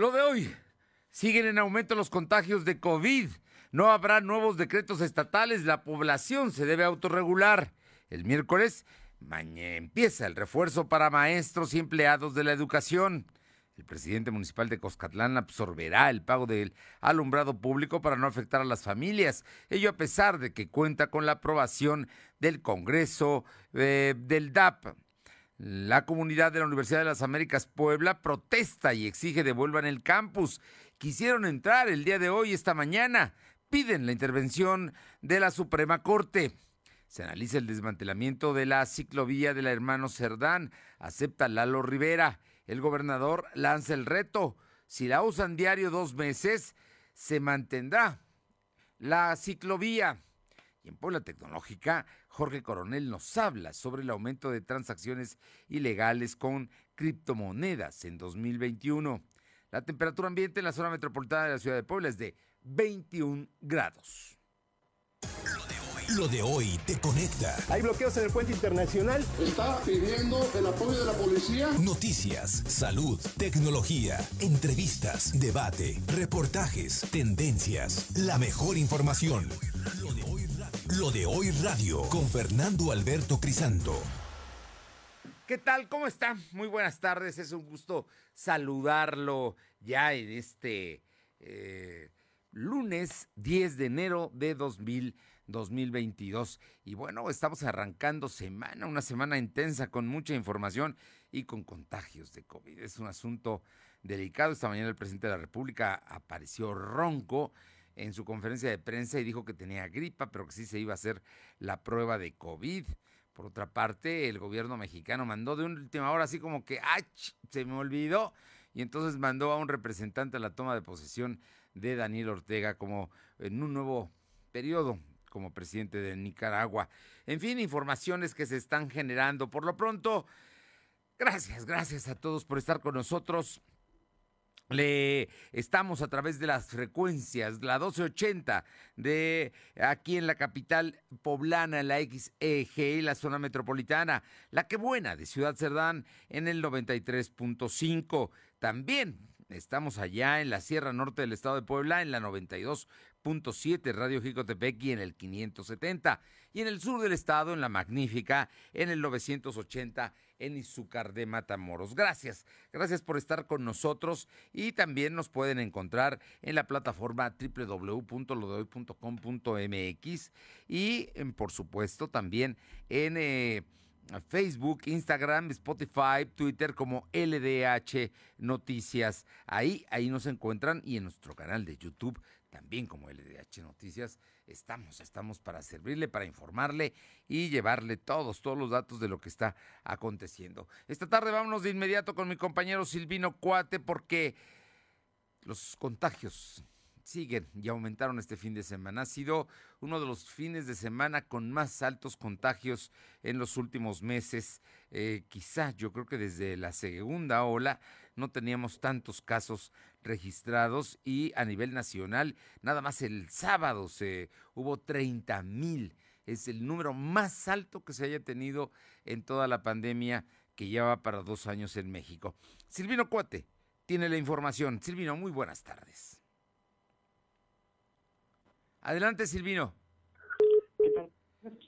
Lo de hoy. Siguen en aumento los contagios de COVID. No habrá nuevos decretos estatales. La población se debe autorregular. El miércoles mañana empieza el refuerzo para maestros y empleados de la educación. El presidente municipal de Coscatlán absorberá el pago del alumbrado público para no afectar a las familias. Ello a pesar de que cuenta con la aprobación del Congreso eh, del DAP. La comunidad de la Universidad de las Américas Puebla protesta y exige devuelvan el campus. Quisieron entrar el día de hoy, esta mañana. Piden la intervención de la Suprema Corte. Se analiza el desmantelamiento de la ciclovía de la hermano Cerdán. Acepta Lalo Rivera el gobernador lanza el reto. Si la usan diario dos meses, se mantendrá la ciclovía. Y en Puebla Tecnológica, Jorge Coronel nos habla sobre el aumento de transacciones ilegales con criptomonedas en 2021. La temperatura ambiente en la zona metropolitana de la ciudad de Puebla es de 21 grados. Lo de hoy te conecta. Hay bloqueos en el puente internacional. Está pidiendo el apoyo de la policía. Noticias, salud, tecnología, entrevistas, debate, reportajes, tendencias, la mejor información. Lo de hoy Lo de hoy radio con Fernando Alberto Crisanto. ¿Qué tal? ¿Cómo está? Muy buenas tardes. Es un gusto saludarlo ya en este eh, lunes 10 de enero de 2020. 2022. Y bueno, estamos arrancando semana, una semana intensa con mucha información y con contagios de COVID. Es un asunto delicado. Esta mañana el presidente de la República apareció ronco en su conferencia de prensa y dijo que tenía gripa, pero que sí se iba a hacer la prueba de COVID. Por otra parte, el gobierno mexicano mandó de última hora así como que ¡ay! se me olvidó y entonces mandó a un representante a la toma de posesión de Daniel Ortega como en un nuevo periodo como presidente de Nicaragua. En fin, informaciones que se están generando. Por lo pronto, gracias, gracias a todos por estar con nosotros. Le estamos a través de las frecuencias, la 1280 de aquí en la capital poblana, la XEG la zona metropolitana, la que buena de Ciudad Cerdán en el 93.5. También estamos allá en la Sierra Norte del Estado de Puebla en la 92 siete Radio Jicotepec y en el 570. Y en el sur del estado, en La Magnífica, en el 980 en Izúcar de Matamoros. Gracias, gracias por estar con nosotros y también nos pueden encontrar en la plataforma www.lodehoy.com.mx y por supuesto también en eh, Facebook, Instagram, Spotify, Twitter como LDH Noticias. Ahí, ahí nos encuentran y en nuestro canal de YouTube también como LDH Noticias, estamos, estamos para servirle, para informarle y llevarle todos, todos los datos de lo que está aconteciendo. Esta tarde vámonos de inmediato con mi compañero Silvino Cuate porque los contagios siguen y aumentaron este fin de semana. Ha sido uno de los fines de semana con más altos contagios en los últimos meses. Eh, quizá yo creo que desde la segunda ola no teníamos tantos casos registrados y a nivel nacional, nada más el sábado se hubo 30 mil. Es el número más alto que se haya tenido en toda la pandemia que lleva para dos años en México. Silvino Cuate tiene la información. Silvino, muy buenas tardes. Adelante, Silvino.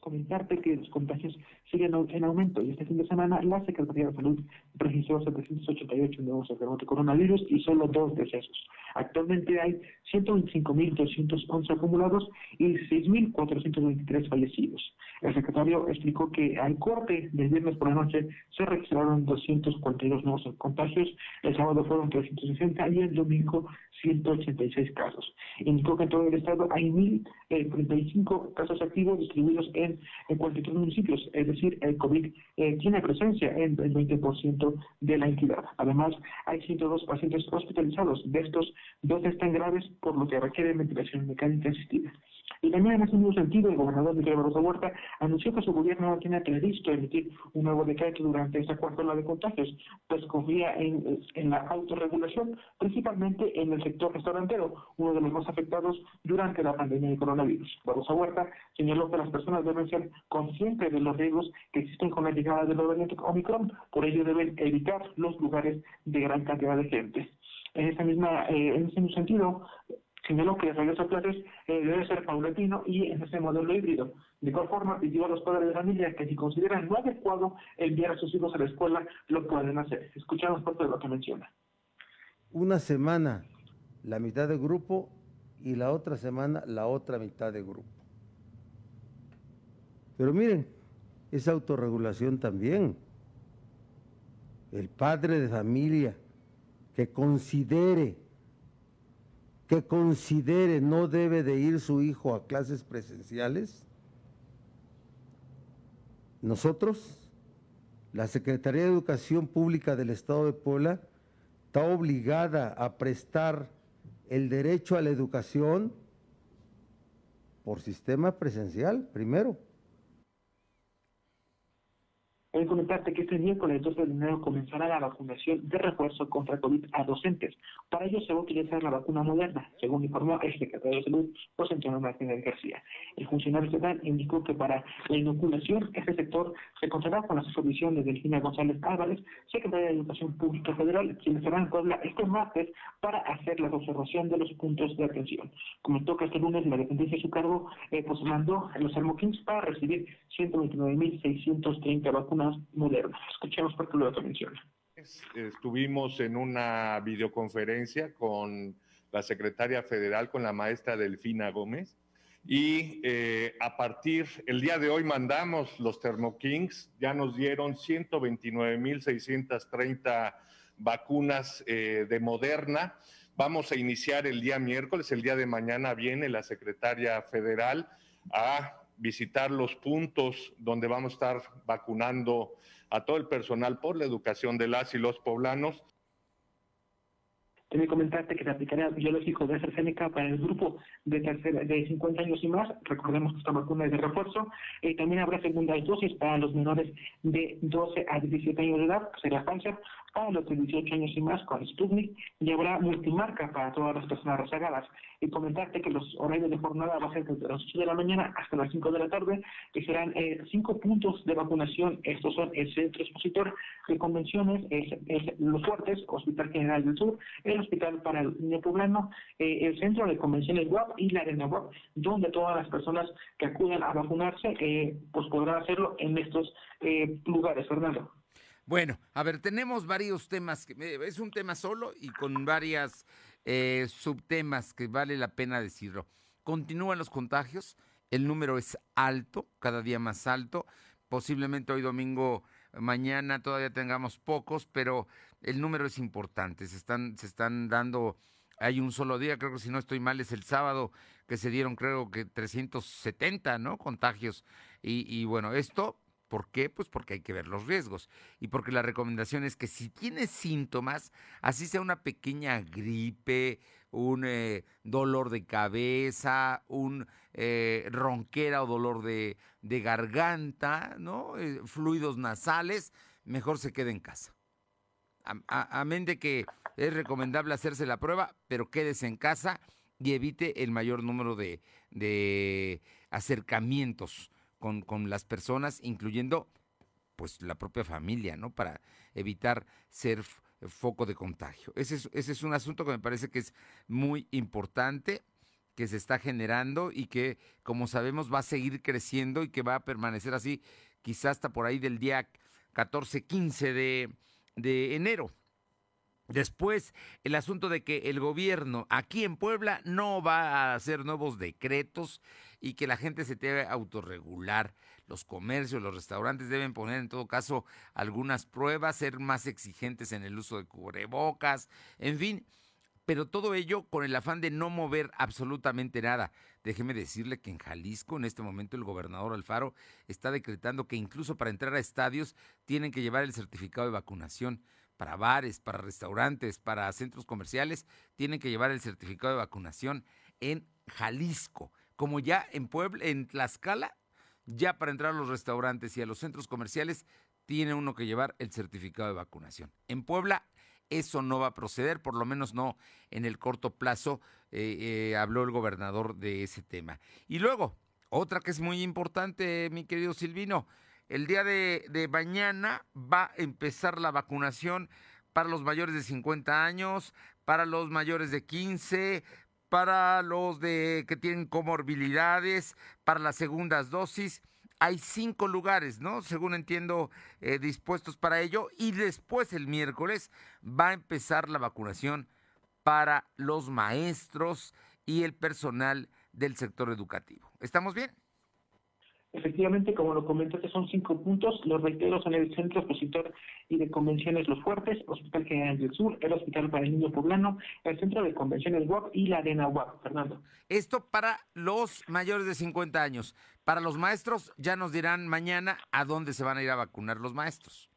Comentarte que los contagios siguen en aumento y este fin de semana la Secretaría de Salud registró 788 nuevos enfermos de coronavirus y solo dos decesos. Actualmente hay 125.211 acumulados y 6.423 fallecidos. El secretario explicó que al corte del viernes por la noche se registraron 242 nuevos contagios, el sábado fueron 360 y el domingo 186 casos. Indicó que en todo el estado hay 1.035 eh, casos activos distribuidos en, en 43 municipios, es decir, el COVID eh, tiene presencia en el 20% de la entidad. Además, hay 102 pacientes hospitalizados, de estos dos están graves, por lo que requieren ventilación mecánica asistida. Y también en ese mismo sentido, el gobernador Miguel Barroso Huerta anunció que su gobierno no tiene previsto emitir un nuevo decreto durante esta cuarta ola de contagios, pues confía en, en la autorregulación, principalmente en el sector restaurantero, uno de los más afectados durante la pandemia de coronavirus. Barroso Huerta señaló que las personas deben ser conscientes de los riesgos que existen con la llegada del variante Omicron, por ello deben evitar los lugares de gran cantidad de gente. En esa misma, eh, en ese mismo sentido, señaló que el regreso a clases eh, debe ser paulatino y en ese modelo híbrido. De igual forma, pidió a los padres de familia que si consideran no adecuado enviar a sus hijos a la escuela, lo pueden hacer. Escuchamos parte de lo que menciona. Una semana la mitad del grupo y la otra semana la otra mitad del grupo. Pero miren, es autorregulación también. El padre de familia que considere que considere no debe de ir su hijo a clases presenciales, nosotros, la Secretaría de Educación Pública del Estado de Puebla, está obligada a prestar el derecho a la educación por sistema presencial, primero. Hay comentarte que este miércoles 12 de enero comenzará la vacunación de refuerzo contra COVID a docentes. Para ello se va a utilizar la vacuna moderna, según informó el secretario de Salud, José Antonio Martínez García. El funcionario estatal indicó que para la inoculación, este sector se contará con la supervisión de Delfina González Álvarez, secretaria de Educación Pública Federal, quien estará en Puebla este martes para hacer la observación de los puntos de atención. Comentó que este lunes la dependencia de su cargo eh, pues mandó a los Armoquins para recibir 129.630 vacunas moderna. Escuchemos por qué lo menciona. Estuvimos en una videoconferencia con la secretaria federal, con la maestra Delfina Gómez, y eh, a partir, el día de hoy mandamos los Thermokings, ya nos dieron 129.630 vacunas eh, de Moderna. Vamos a iniciar el día miércoles, el día de mañana viene la secretaria federal a visitar los puntos donde vamos a estar vacunando a todo el personal por la educación de las y los poblanos. También comentarte que se aplicará biológico de AstraZeneca para el grupo de, de 50 años y más. Recordemos que esta vacuna es de refuerzo. Eh, también habrá segunda dosis para los menores de 12 a 17 años de edad, que será Pfizer, para los de 18 años y más con Sputnik y habrá multimarca para todas las personas rezagadas. Y comentarte que los horarios de jornada van a ser desde las 8 de la mañana hasta las 5 de la tarde, que serán eh, cinco puntos de vacunación. Estos son el Centro Expositor de Convenciones, Los Fuertes, Hospital General del Sur, el Hospital para el Niño Poblano, eh, el Centro de Convenciones WAP y la Arena WAP, donde todas las personas que acudan a vacunarse eh, pues podrán hacerlo en estos lugares, Fernando. Bueno, a ver, tenemos varios temas, que, es un tema solo y con varias eh, subtemas que vale la pena decirlo. Continúan los contagios, el número es alto, cada día más alto, posiblemente hoy domingo, mañana todavía tengamos pocos, pero el número es importante, se están, se están dando, hay un solo día, creo que si no estoy mal es el sábado, que se dieron creo que 370, ¿no? Contagios. Y bueno, esto ¿Por qué? Pues porque hay que ver los riesgos y porque la recomendación es que si tienes síntomas, así sea una pequeña gripe, un eh, dolor de cabeza, un eh, ronquera o dolor de, garganta, ¿no? Eh, fluidos nasales, mejor se quede en casa. Amén de que es recomendable hacerse la prueba, pero quédese en casa y evite el mayor número de, de acercamientos con, las personas, incluyendo pues la propia familia, ¿no? Para evitar ser foco de contagio. Ese es, un asunto que me parece que es muy importante, que se está generando y que, como sabemos, va a seguir creciendo y que va a permanecer así quizás hasta por ahí del día 14, 15 de, de enero. Después, el asunto de que el gobierno aquí en Puebla no va a hacer nuevos decretos y que la gente se debe autorregular. Los comercios, los restaurantes deben poner en todo caso algunas pruebas, ser más exigentes en el uso de cubrebocas, en fin. Pero todo ello con el afán de no mover absolutamente nada. Déjeme decirle que en Jalisco, en este momento, el gobernador Alfaro está decretando que incluso para entrar a estadios tienen que llevar el certificado de vacunación. Para bares, para restaurantes, para centros comerciales, tienen que llevar el certificado de vacunación en Jalisco como ya en Puebla, en Tlaxcala, ya para entrar a los restaurantes y a los centros comerciales, tiene uno que llevar el certificado de vacunación. En Puebla eso no va a proceder, por lo menos no en el corto plazo, eh, eh, habló el gobernador de ese tema. Y luego, otra que es muy importante, mi querido Silvino, el día de, de mañana va a empezar la vacunación para los mayores de 50 años, para los mayores de 15, para los de que tienen comorbilidades, para las segundas dosis. Hay cinco lugares, ¿no? Según entiendo, eh, dispuestos para ello. Y después el miércoles va a empezar la vacunación para los maestros y el personal del sector educativo. ¿Estamos bien? Efectivamente, como lo comentaste, son cinco puntos. Los reitero son el Centro Expositor y de Convenciones Los Fuertes, Hospital General del Sur, el Hospital para el Niño Poblano, el Centro de Convenciones WAP y la Arena WAP. Fernando. Esto para los mayores de 50 años. Para los maestros, ya nos dirán mañana a dónde se van a ir a vacunar los maestros.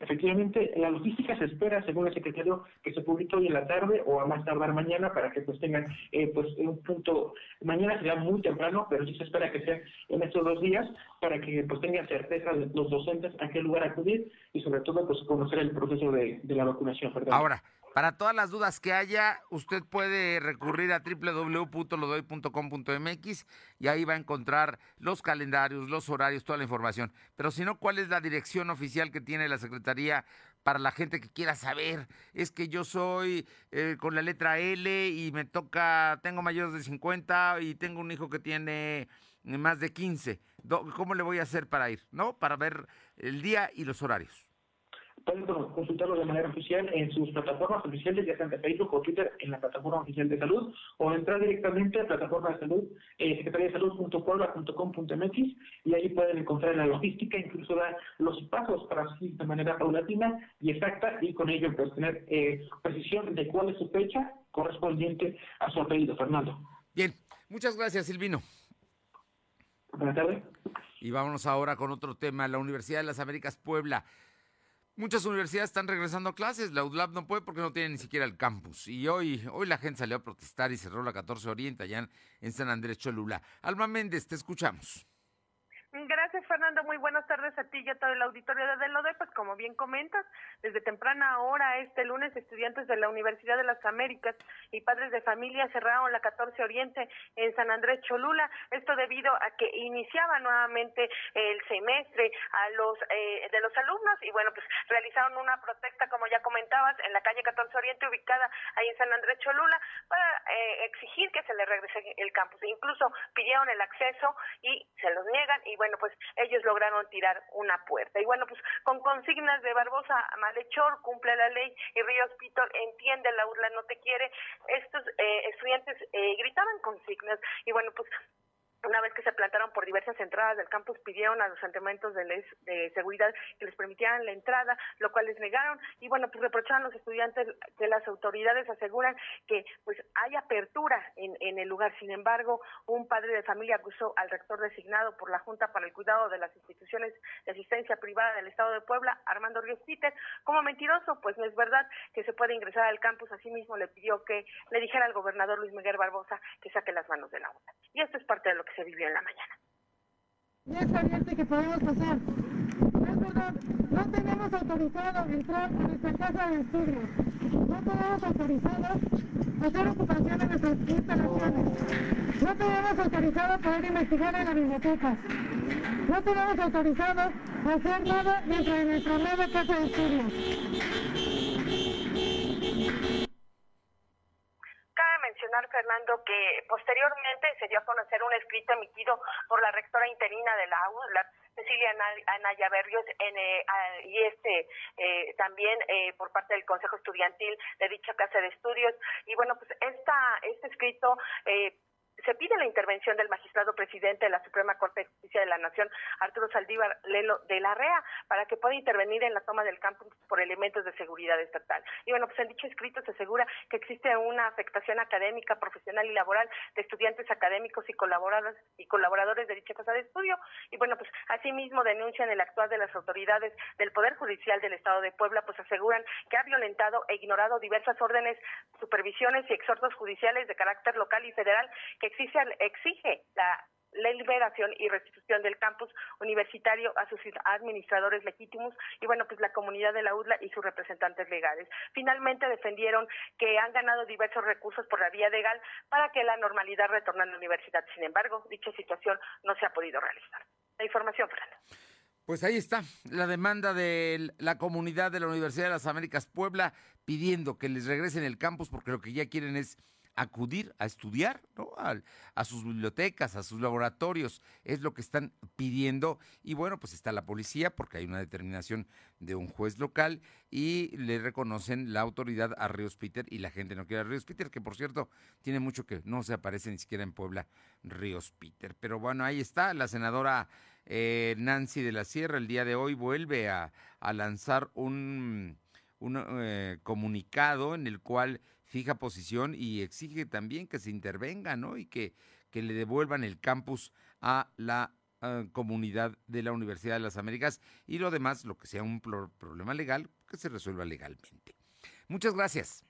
Efectivamente, la logística se espera, según el secretario, que se publique hoy en la tarde o a más tardar mañana para que pues tengan eh, pues un punto, mañana será muy temprano, pero sí se espera que sea en estos dos días para que pues tengan certeza los docentes a qué lugar acudir y sobre todo pues conocer el proceso de, la vacunación. Ahora, para todas las dudas que haya, usted puede recurrir a www.lodoy.com.mx y ahí va a encontrar los calendarios, los horarios, toda la información. Pero si no, ¿cuál es la dirección oficial que tiene la Secretaría para la gente que quiera saber? Es que yo soy eh, con la letra L y me toca, tengo mayores de 50 y tengo un hijo que tiene más de 15. ¿Cómo le voy a hacer para ir? ¿No? Para ver el día y los horarios pueden consultarlo de manera oficial en sus plataformas oficiales, ya sean de Facebook o Twitter, en la plataforma oficial de salud, o entrar directamente a la plataforma de salud, eh, secretaría de salud.puebla.com.mx, y ahí pueden encontrar la logística, incluso dar los pasos para seguir de manera paulatina y exacta, y con ello pues tener eh, precisión de cuál es su fecha correspondiente a su apellido, Fernando. Bien, muchas gracias, Silvino. Buenas tardes. Y vámonos ahora con otro tema, la Universidad de las Américas Puebla Muchas universidades están regresando a clases, la UDLAB no puede porque no tiene ni siquiera el campus. Y hoy, hoy la gente salió a protestar y cerró la 14 Oriente allá en San Andrés Cholula. Alma Méndez, te escuchamos. Gracias, Fernando. Muy buenas tardes a ti y a todo el auditorio de Delode. Pues como bien comentas, desde temprana hora este lunes, estudiantes de la Universidad de las Américas y padres de familia cerraron la 14 Oriente en San Andrés Cholula. Esto debido a que iniciaba nuevamente el semestre a los eh, de los alumnos y bueno, pues realizaron una protesta, como ya comentabas, en la calle 14 Oriente ubicada ahí en San Andrés Cholula para eh, exigir que se les regrese el campus. Incluso pidieron el acceso y se los niegan y bueno, pues ellos lograron tirar una puerta. Y bueno, pues con consignas de Barbosa malhechor, cumple la ley y Ríos Pito entiende, la urla no te quiere, estos eh, estudiantes eh, gritaban consignas y bueno, pues una vez que se plantaron por diversas entradas del campus, pidieron a los antamentos de, de, seguridad que les permitieran la entrada, lo cual les negaron. Y bueno, pues reprocharon a los estudiantes que las autoridades aseguran que pues hay apertura en, en el lugar. Sin embargo, un padre de familia acusó al rector designado por la Junta para el Cuidado de las Instituciones de Asistencia Privada del Estado de Puebla, Armando Ríos Peter, como mentiroso, pues no es verdad que se puede ingresar al campus. Asimismo, le pidió que le dijera al gobernador Luis Miguel Barbosa que saque las manos de la ONU. Y esto es parte de lo que se vivió en la mañana. Que podemos pasar. No tenemos autorizado entrar a nuestra casa de estudios. No tenemos autorizado hacer ocupación en nuestras instalaciones. No tenemos autorizado poder investigar en la biblioteca. No tenemos autorizado hacer nada dentro de nuestra nueva casa de estudios. Fernando, que posteriormente se dio a conocer un escrito emitido por la rectora interina de la AULA, Cecilia Anaya Berrios, en, eh, y este eh, también eh, por parte del Consejo Estudiantil de dicha casa de estudios. Y bueno, pues esta, este escrito se pide la intervención del magistrado presidente de la Suprema Corte de Justicia de la Nación, Arturo Saldívar Lelo de la REA, para que pueda intervenir en la toma del campus por elementos de seguridad estatal. Y bueno, pues en dicho escrito se asegura que existe una afectación académica, profesional y laboral de estudiantes académicos y colaboradores y colaboradores de dicha casa de estudio. Y bueno, pues asimismo denuncian el actuar de las autoridades del Poder Judicial del Estado de Puebla, pues aseguran que ha violentado e ignorado diversas órdenes, supervisiones y exhortos judiciales de carácter local y federal que exige, la liberación y restitución del campus universitario a sus administradores legítimos y bueno, pues la comunidad de la UDLA y sus representantes legales. Finalmente defendieron que han ganado diversos recursos por la vía legal para que la normalidad retorne a la universidad. Sin embargo, dicha situación no se ha podido realizar. La información, Fernando. Pues ahí está, la demanda de la comunidad de la Universidad de las Américas Puebla pidiendo que les regresen el campus porque lo que ya quieren es acudir a estudiar ¿no? a, sus bibliotecas, a sus laboratorios, es lo que están pidiendo. Y bueno, pues está la policía porque hay una determinación de un juez local y le reconocen la autoridad a Ríos Peter y la gente no quiere a Ríos Peter, que por cierto tiene mucho que no se aparece ni siquiera en Puebla Ríos Peter. Pero bueno, ahí está, la senadora eh, Nancy de la Sierra el día de hoy vuelve a, lanzar un, un eh, comunicado en el cual fija posición y exige también que se intervenga, ¿no? Y que, que le devuelvan el campus a la eh, comunidad de la Universidad de las Américas y lo demás, lo que sea un problema legal, que se resuelva legalmente. Muchas gracias.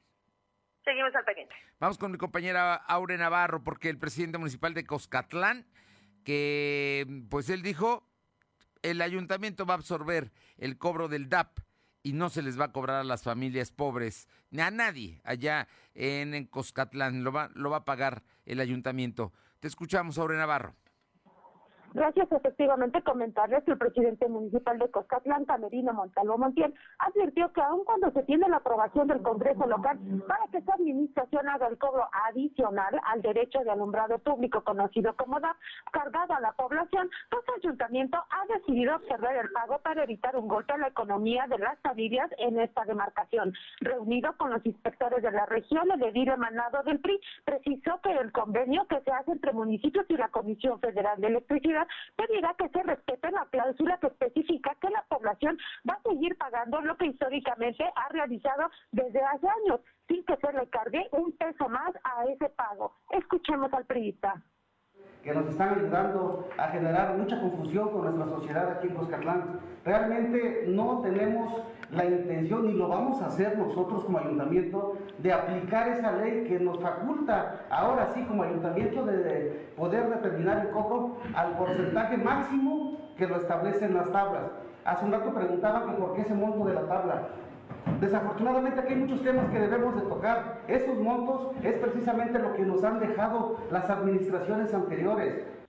Seguimos al pendiente. Vamos con mi compañera Aure Navarro, porque el presidente municipal de Coscatlán, que pues él dijo, el ayuntamiento va a absorber el cobro del DAP y no se les va a cobrar a las familias pobres, ni a nadie allá en, Coscatlán, lo va, lo va a pagar el ayuntamiento. Te escuchamos, Aure Navarro. Gracias, efectivamente, comentarles que el presidente municipal de Coscatlán, Camerino Montalvo Montiel, advirtió que aun cuando se tiene la aprobación del Congreso local para que esa administración haga el cobro adicional al derecho de alumbrado público conocido como DAP, cargado a la población, pues el ayuntamiento ha decidido observar el pago para evitar un golpe a la economía de las familias en esta demarcación. Reunido con los inspectores de la región, el edil emanado del PRI precisó que el convenio que se hace entre municipios y la Comisión Federal de Electricidad pedirá que se respete la cláusula que especifica que la población va a seguir pagando lo que históricamente ha realizado desde hace años, sin que se le cargue un peso más a ese pago. Escuchemos al periodista que nos están ayudando a generar mucha confusión con nuestra sociedad aquí en Coscatlán. Realmente no tenemos la intención ni lo vamos a hacer nosotros como ayuntamiento de aplicar esa ley que nos faculta ahora sí como ayuntamiento de poder determinar el cobro al porcentaje máximo que lo establecen las tablas. Hace un rato preguntaba que por qué ese monto de la tabla. Desafortunadamente aquí hay muchos temas que debemos de tocar. Esos montos es precisamente lo que nos han dejado las administraciones anteriores.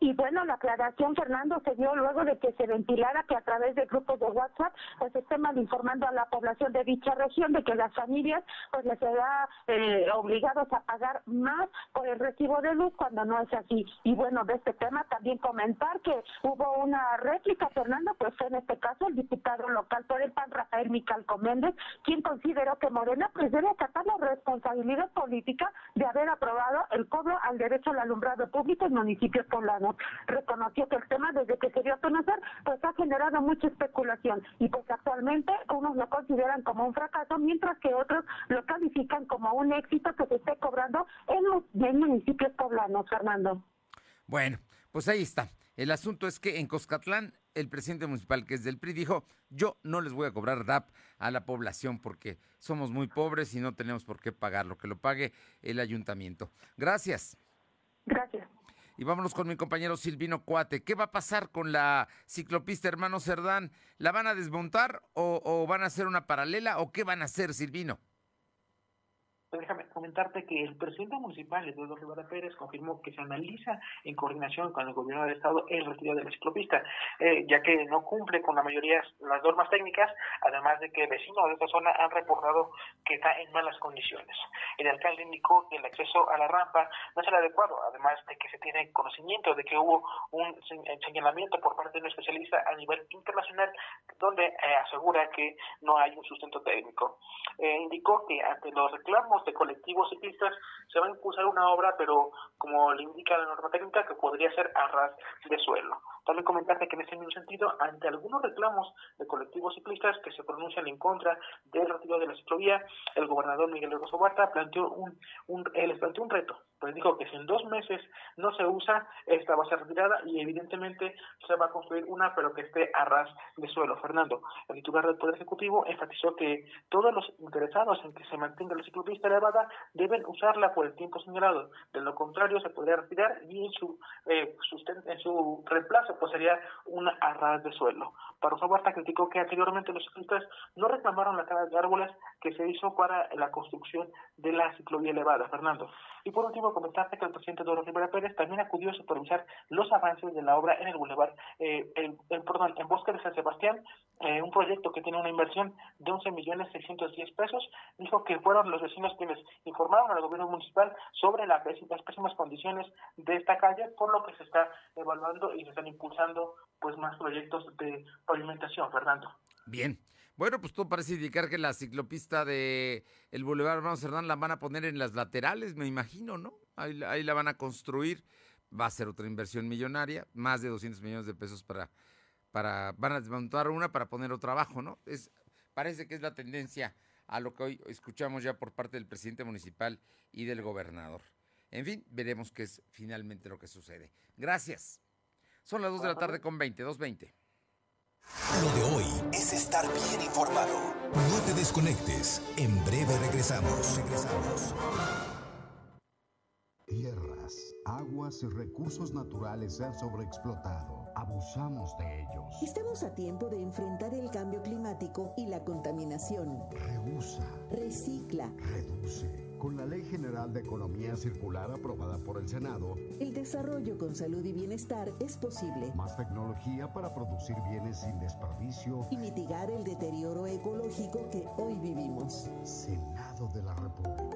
Y bueno, la aclaración, Fernando, se dio luego de que se ventilara que a través de grupos de WhatsApp pues estén informando a la población de dicha región de que las familias pues les será eh, obligados a pagar más por el recibo de luz cuando no es así. Y bueno, de este tema también comentar que hubo una réplica, Fernando, pues en este caso el diputado local por el PAN, Rafael Micalco Méndez, quien consideró que Morena pues debe acatar la responsabilidad política de haber aprobado el cobro al derecho al alumbrado público en municipios poblados reconoció que el tema desde que se dio a conocer pues ha generado mucha especulación y pues actualmente unos lo consideran como un fracaso mientras que otros lo califican como un éxito que se esté cobrando en los municipios poblanos, Fernando. Bueno, pues ahí está. El asunto es que en Coscatlán el presidente municipal, que es del PRI, dijo, yo no les voy a cobrar DAP a la población porque somos muy pobres y no tenemos por qué pagarlo, que lo pague el ayuntamiento. Gracias. Gracias. Y vámonos con mi compañero Silvino Cuate. ¿Qué va a pasar con la ciclopista Hermano Cerdán? ¿La van a desmontar o, o van a hacer una paralela o qué van a hacer, Silvino? Déjame comentarte que el presidente municipal, Eduardo Rivera Pérez, confirmó que se analiza en coordinación con el gobierno del estado el retiro de la ciclopista, eh, ya que no cumple con la mayoría las normas técnicas, además de que vecinos de esta zona han reportado que está en malas condiciones. El alcalde indicó que el acceso a la rampa no es el adecuado, además de que se tiene conocimiento de que hubo un señalamiento por parte de un especialista a nivel internacional donde eh, asegura que no hay un sustento técnico. Eh, indicó que ante los reclamos de colectivos ciclistas se va a impulsar una obra, pero como le indica la norma técnica, que podría ser a ras de suelo. También comentarte que en ese mismo sentido, ante algunos reclamos de colectivos ciclistas que se pronuncian en contra del retiro de la ciclovía, el gobernador Miguel Rosso Huerta planteó un, un, les planteó un reto, pues dijo que si en dos meses no se usa, esta va a ser retirada y evidentemente se va a construir una, pero que esté a ras de suelo. Fernando, el titular del Poder Ejecutivo enfatizó que todos los interesados en que se mantenga la ciclovía elevada deben usarla por el tiempo señalado. De lo contrario, se podría retirar y en su, eh, en su reemplazo pues sería una arras de suelo. Para Huerta criticó que anteriormente los ciclistas no reclamaron la cara de árboles que se hizo para la construcción de la ciclovía elevada, Fernando. Y por último, comentarte que el presidente Doro Rivera Pérez también acudió a supervisar los avances de la obra en el Boulevard, eh, el, perdón, en Bosque de San Sebastián, eh, un proyecto que tiene una inversión de 11 millones 610 pesos. Dijo que fueron los vecinos quienes informaron al gobierno municipal sobre las pésimas condiciones de esta calle, por lo que se está evaluando y se están impulsando pues más proyectos de pavimentación, Fernando. Bien. Bueno, pues todo parece indicar que la ciclopista de el Boulevard Hermano Cerdán la van a poner en las laterales, me imagino, ¿no? Ahí, ahí, la van a construir. Va a ser otra inversión millonaria, más de 200 millones de pesos para, para van a desmontar una para poner otra abajo, ¿no? Es, parece que es la tendencia a lo que hoy escuchamos ya por parte del presidente municipal y del gobernador. En fin, veremos qué es finalmente lo que sucede. Gracias. Son las 2 de la tarde con 20, 2.20. Lo de hoy es estar bien informado. No te desconectes. En breve regresamos. Regresamos. Tierras, aguas y recursos naturales se han sobreexplotado. Abusamos de ellos. Estamos a tiempo de enfrentar el cambio climático y la contaminación. Reusa. Recicla. Reduce. Con la Ley General de Economía Circular aprobada por el Senado, el desarrollo con salud y bienestar es posible. Más tecnología para producir bienes sin desperdicio y mitigar el deterioro ecológico que hoy vivimos. Senado de la República.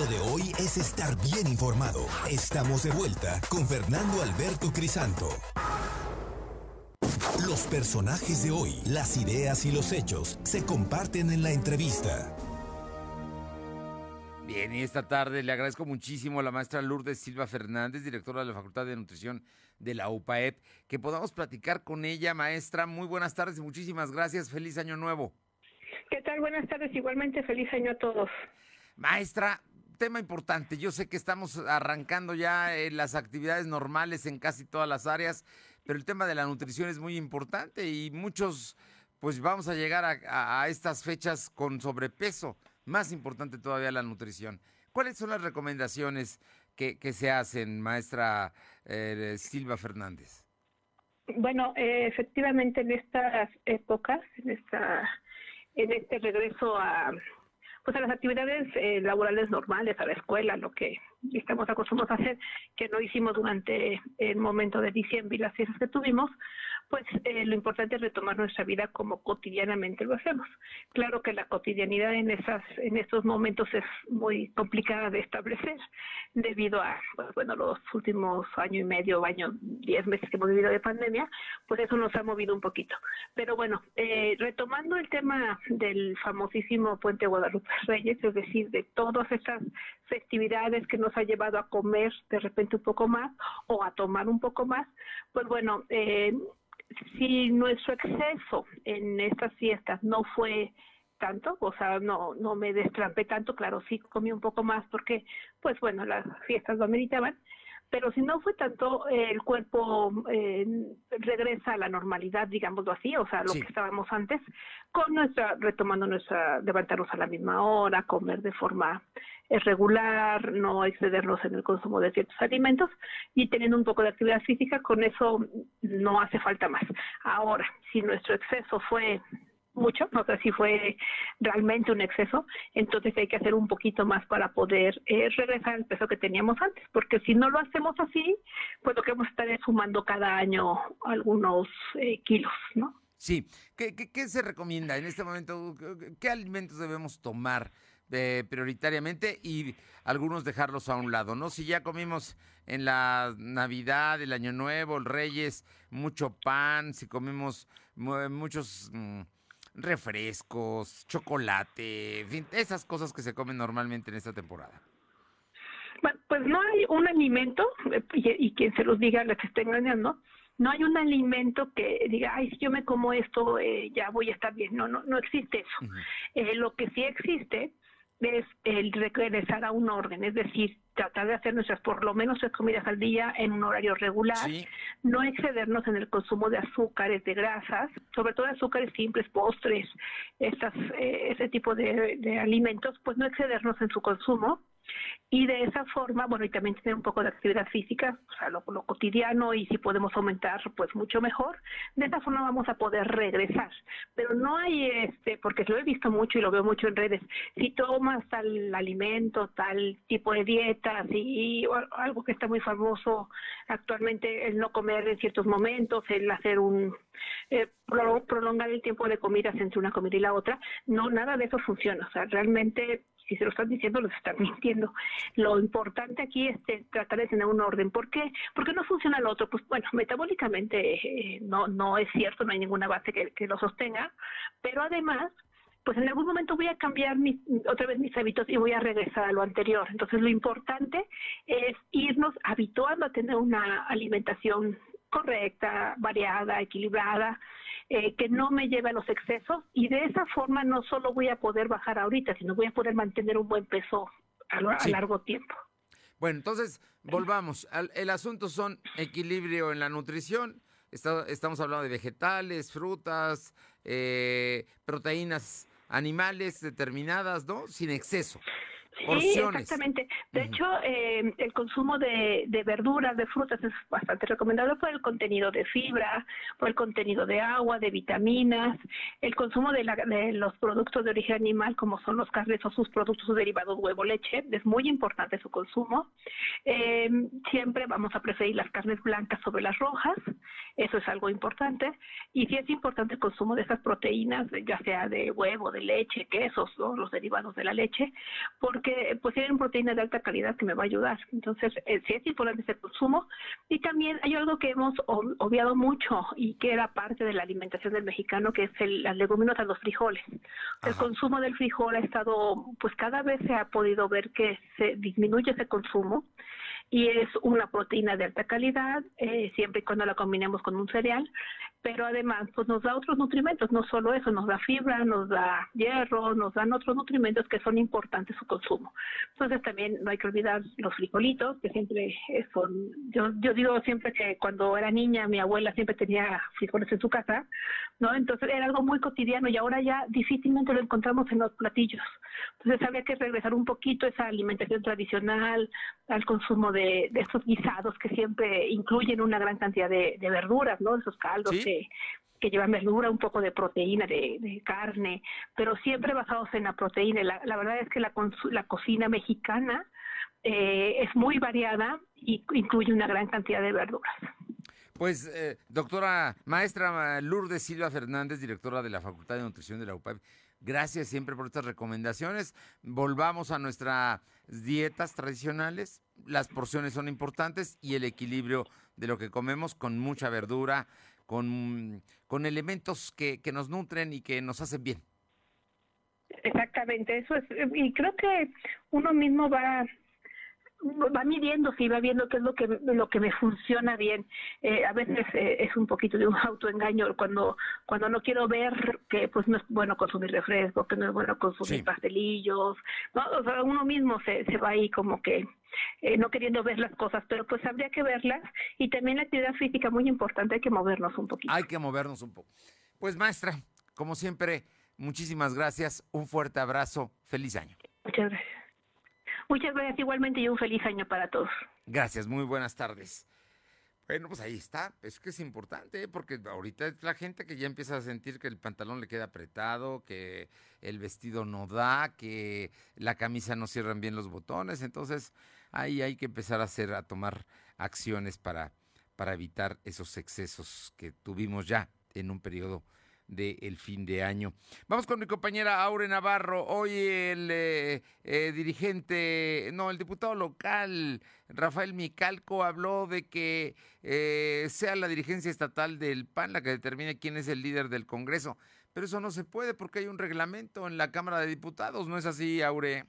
Lo de hoy es estar bien informado. Estamos de vuelta con Fernando Alberto Crisanto. Los personajes de hoy, las ideas y los hechos se comparten en la entrevista. Bien, y esta tarde le agradezco muchísimo a la maestra Lourdes Silva Fernández, directora de la Facultad de Nutrición de la UPAEP, que podamos platicar con ella, maestra. Muy buenas tardes y muchísimas gracias. Feliz año nuevo. ¿Qué tal? Buenas tardes. Igualmente, feliz año a todos. Maestra, tema importante. Yo sé que estamos arrancando ya eh, las actividades normales en casi todas las áreas, pero el tema de la nutrición es muy importante y muchos, pues vamos a llegar a, estas fechas con sobrepeso. Más importante todavía la nutrición. ¿Cuáles son las recomendaciones que, se hacen, maestra eh, Silva Fernández? Bueno, eh, efectivamente en estas épocas, en esta, en este regreso a, pues a las actividades eh, laborales normales, a la escuela, lo que estamos acostumbrados a hacer, que no hicimos durante el momento de diciembre y las fiestas que tuvimos, pues eh, lo importante es retomar nuestra vida como cotidianamente lo hacemos. Claro que la cotidianidad en esas en estos momentos es muy complicada de establecer debido a pues, bueno los últimos año y medio, año, diez meses que hemos vivido de pandemia, pues eso nos ha movido un poquito. Pero bueno, eh, retomando el tema del famosísimo Puente Guadalupe Reyes, es decir, de todas esas festividades que nos ha llevado a comer de repente un poco más o a tomar un poco más, pues bueno, eh, si nuestro exceso en estas fiestas no fue tanto, o sea, no, no me destrampé tanto, claro, sí comí un poco más porque, pues bueno, las fiestas lo ameritaban, pero si no fue tanto, el cuerpo eh, regresa a la normalidad, digámoslo así, o sea, lo que estábamos antes, con nuestra, retomando nuestra, levantarnos a la misma hora, comer de forma regular, no excedernos en el consumo de ciertos alimentos y teniendo un poco de actividad física, con eso no hace falta más. Ahora, si nuestro exceso fue mucho, no sé si fue realmente un exceso, entonces hay que hacer un poquito más para poder eh, regresar al peso que teníamos antes, porque si no lo hacemos así, pues lo que vamos a estar es sumando cada año algunos eh, kilos, ¿no? Sí, ¿Qué, ¿Qué, se recomienda en este momento? ¿Qué alimentos debemos tomar eh, prioritariamente y algunos dejarlos a un lado, ¿no? Si ya comimos en la Navidad, el Año Nuevo, el Reyes, mucho pan, si comimos muchos... Mm, refrescos, chocolate, en fin, esas cosas que se comen normalmente en esta temporada. Bueno, pues no hay un alimento, eh, y, quien se los diga, les esté engañando, no hay un alimento que diga, ay, si yo me como esto, eh, ya voy a estar bien. No, no, no existe eso. Eh, lo que sí existe es el regresar a un orden, es decir, tratar de hacer nuestras, por lo menos tres comidas al día en un horario regular, no excedernos en el consumo de azúcares, de grasas, sobre todo azúcares simples, postres, estas, eh, ese tipo de, de alimentos, pues no excedernos en su consumo y de esa forma, bueno, y también tener un poco de actividad física, o sea, lo, cotidiano y si podemos aumentar, pues mucho mejor. De esa forma vamos a poder regresar. Pero no hay, este, porque lo he visto mucho y lo veo mucho en redes, si tomas tal alimento, tal tipo de dieta, y, algo que está muy famoso actualmente, el no comer en ciertos momentos, el hacer un, eh, prolongar el tiempo de comidas entre una comida y la otra, no, nada de eso funciona. O sea, realmente si se lo están diciendo, los están mintiendo. Lo importante aquí es tratar de tener un orden. ¿Por qué? Porque no funciona lo otro. Pues bueno, metabólicamente eh, no, no es cierto, no hay ninguna base que, que lo sostenga, pero además pues en algún momento voy a cambiar otra vez mis hábitos y voy a regresar a lo anterior. Entonces lo importante es irnos habituando a tener una alimentación correcta, variada, equilibrada, eh, que no me lleve a los excesos y de esa forma no solo voy a poder bajar ahorita, sino voy a poder mantener un buen peso a, largo tiempo. Bueno, entonces volvamos. el asunto son equilibrio en la nutrición. estamos hablando de vegetales, frutas, eh, proteínas animales determinadas, ¿no? Sin exceso. Sí, exactamente. De hecho, eh, el consumo de, verduras, de frutas es bastante recomendado por el contenido de fibra, por el contenido de agua, de vitaminas, el consumo de, los productos de origen animal, como son los carnes o sus productos derivados, huevo, leche, es muy importante su consumo. Eh, siempre vamos a preferir las carnes blancas sobre las rojas, eso es algo importante. Y sí es importante el consumo de esas proteínas, ya sea de huevo, de leche, quesos o los derivados de la leche, porque pues tienen proteína de alta calidad que me va a ayudar. Entonces, eh, sí es importante ese consumo. Y también hay algo que hemos obviado mucho y que era parte de la alimentación del mexicano, que es el, las leguminosas, los frijoles. El consumo del frijol ha estado, pues cada vez se ha podido ver que se disminuye ese consumo y es una proteína de alta calidad, eh, siempre y cuando la combinemos con un cereal, pero además pues nos da otros nutrimentos, no solo eso, nos da fibra, nos da hierro, nos dan otros nutrimentos que son importantes su consumo. Entonces también no hay que olvidar los frijolitos, que siempre son, yo, yo digo siempre que cuando era niña mi abuela siempre tenía frijoles en su casa, ¿no? Entonces era algo muy cotidiano y ahora ya difícilmente lo encontramos en los platillos. Entonces había que regresar un poquito esa alimentación tradicional, al consumo de, de esos guisados que siempre incluyen una gran cantidad de, verduras, ¿no? Esos caldos que, llevan verdura, un poco de proteína, de, carne, pero siempre basados en la proteína. La, verdad es que la, cocina mexicana eh, es muy variada y incluye una gran cantidad de verduras. Pues, eh, doctora maestra Lourdes Silva Fernández, directora de la Facultad de Nutrición de la UPAP, gracias siempre por estas recomendaciones. Volvamos a nuestras dietas tradicionales. Las porciones son importantes y el equilibrio de lo que comemos con mucha verdura, con, con elementos que, que nos nutren y que nos hacen bien. Exactamente, eso es, y creo que uno mismo va va midiendo, sí, va viendo qué es lo que lo que me funciona bien. Eh, a veces eh, es un poquito de un autoengaño cuando cuando no quiero ver que pues no es bueno consumir refresco, que no es bueno consumir pastelillos, ¿no? O sea, uno mismo se, se va ahí como que eh, no queriendo ver las cosas, pero pues habría que verlas y también la actividad física muy importante, hay que movernos un poquito. Hay que movernos un poco. Pues maestra, como siempre, muchísimas gracias, un fuerte abrazo, feliz año. Muchas gracias. Muchas gracias igualmente y un feliz año para todos. Gracias, muy buenas tardes. Bueno, pues ahí está. Es que es importante, ¿eh? porque ahorita es la gente que ya empieza a sentir que el pantalón le queda apretado, que el vestido no da, que la camisa no cierran bien los botones. Entonces, ahí hay que empezar a hacer, a tomar acciones para, para evitar esos excesos que tuvimos ya en un periodo del fin de año. Vamos con mi compañera Aure Navarro. Hoy el eh, eh, dirigente, no, el diputado local, Rafael Micalco, habló de que eh, sea la dirigencia estatal del PAN la que determine quién es el líder del Congreso. Pero eso no se puede porque hay un reglamento en la Cámara de Diputados, ¿no es así, Aure?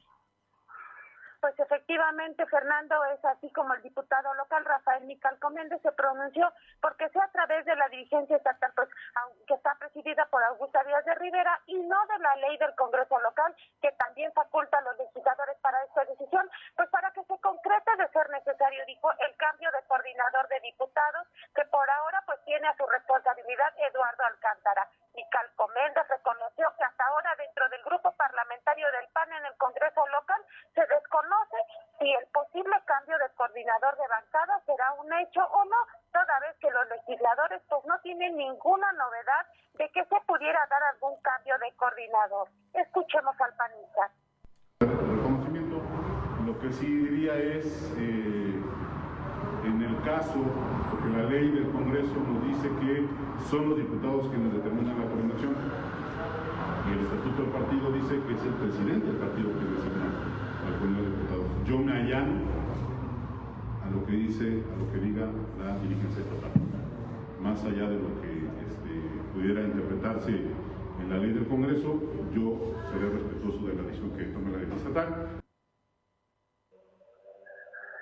Pues efectivamente, Fernando, es así como el diputado local Rafael Mical Coméndez se pronunció porque sea a través de la dirigencia estatal, pues, que está presidida por Augusta Díaz de Rivera y no de la ley del Congreso local, que también faculta a los legisladores para esta decisión, pues para que se concrete de ser necesario, dijo, el cambio de coordinador de diputados, que por ahora pues tiene a su responsabilidad Eduardo Alcántara. Mical Coméndez reconoció que hasta ahora dentro del grupo parlamentario del PAN en el Congreso local se desconoce si el posible cambio de coordinador de bancada será un hecho o no, toda vez que los legisladores pues no tienen ninguna novedad de que se pudiera dar algún cambio de coordinador. Escuchemos al panista. Reconocimiento, lo que sí diría es, eh, en el caso, porque la ley del Congreso nos dice que son los diputados quienes determinan la coordinación, y el estatuto del partido dice que es el presidente del partido que designa Yo me allano a lo que dice, a lo que diga la dirigencia estatal, más allá de lo que este, pudiera interpretarse en la ley del Congreso, yo seré respetuoso de la decisión que tome la ley estatal.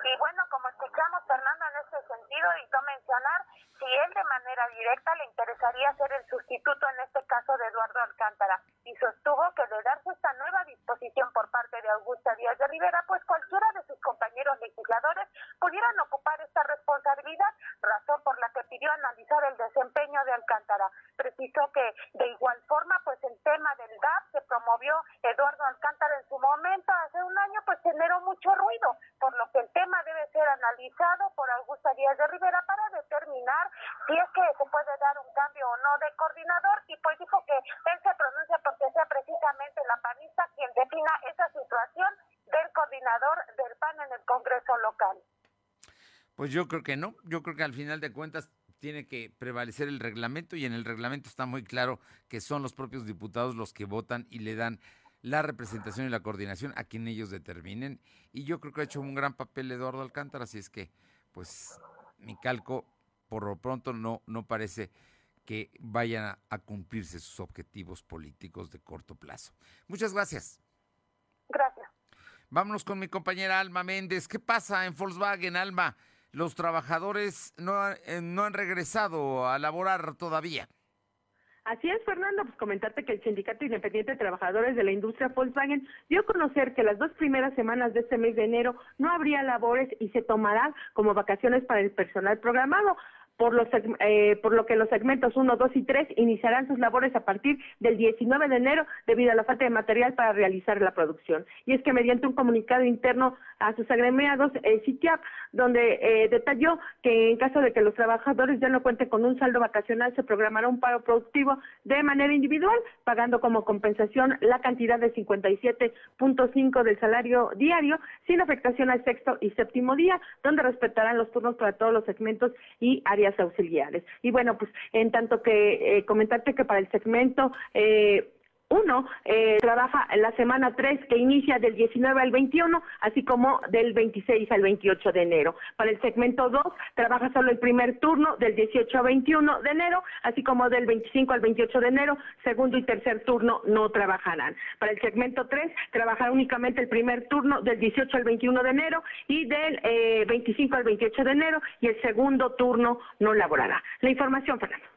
Y bueno, como escuchamos, Fernando, en este sentido, y mencionar si él de manera directa le interesaría ser el sustituto, en este caso, de Eduardo Alcántara. Y sostuvo que de darse esta nueva disposición por parte de Augusta Díaz de Rivera, pues cualquiera de sus compañeros legisladores pudieran ocupar esta responsabilidad, razón por la que pidió analizar el desempeño de Alcántara. Precisó que de igual forma, pues el tema del GAP que promovió Eduardo Alcántara en su momento, hace un año, pues generó mucho ruido, por lo que el tema debe ser analizado por Augusta Díaz de Rivera para determinar si es que se puede dar un cambio o no de coordinador y pues dijo que él se pronuncia porque sea precisamente la panista quien defina esa situación del coordinador del PAN en el Congreso local. Pues yo creo que no, yo creo que al final de cuentas tiene que prevalecer el reglamento y en el reglamento está muy claro que son los propios diputados los que votan y le dan la representación y la coordinación a quien ellos determinen. Y yo creo que ha hecho un gran papel Eduardo Alcántara, así es que, pues, mi calco por lo pronto no, no parece que vayan a, a, cumplirse sus objetivos políticos de corto plazo. Muchas gracias. Gracias. Vámonos con mi compañera Alma Méndez. ¿Qué pasa en Volkswagen, Alma? Los trabajadores no, eh, no han regresado a laborar todavía. Así es, Fernando, pues comentarte que el Sindicato Independiente de Trabajadores de la Industria Volkswagen dio a conocer que las dos primeras semanas de este mes de enero no habría labores y se tomarán como vacaciones para el personal programado por, los, eh, por lo que los segmentos 1, 2 y 3 iniciarán sus labores a partir del 19 de enero debido a la falta de material para realizar la producción. Y es que mediante un comunicado interno a sus agremiados, el CITIAP, donde eh, detalló que en caso de que los trabajadores ya no cuenten con un saldo vacacional, se programará un paro productivo de manera individual, pagando como compensación la cantidad de 57.5 del salario diario, sin afectación al sexto y séptimo día, donde respetarán los turnos para todos los segmentos y áreas auxiliares. Y bueno, pues en tanto que eh, comentarte que para el segmento eh, uno eh, trabaja la semana 3 que inicia del 19 al 21, así como del 26 al 28 de enero. Para el segmento 2 trabaja solo el primer turno del 18 al 21 de enero, así como del 25 al 28 de enero, segundo y tercer turno no trabajarán. Para el segmento 3 trabajará únicamente el primer turno del 18 al 21 de enero y del eh, 25 al 28 de enero y el segundo turno no laborará. La información, Fernando.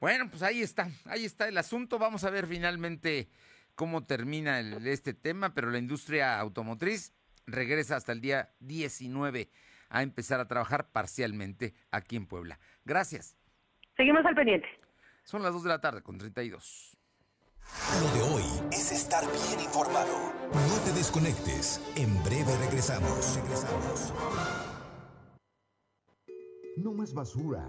Bueno, pues ahí está, ahí está el asunto. Vamos a ver finalmente cómo termina el, este tema, pero la industria automotriz regresa hasta el día 19 a empezar a trabajar parcialmente aquí en Puebla. Gracias. Seguimos al pendiente. Son las 2 de la tarde con 32. Lo de hoy es estar bien informado. No te desconectes. En breve regresamos. Regresamos. No más basura.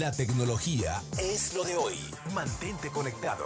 La tecnología es lo de hoy. Mantente conectado.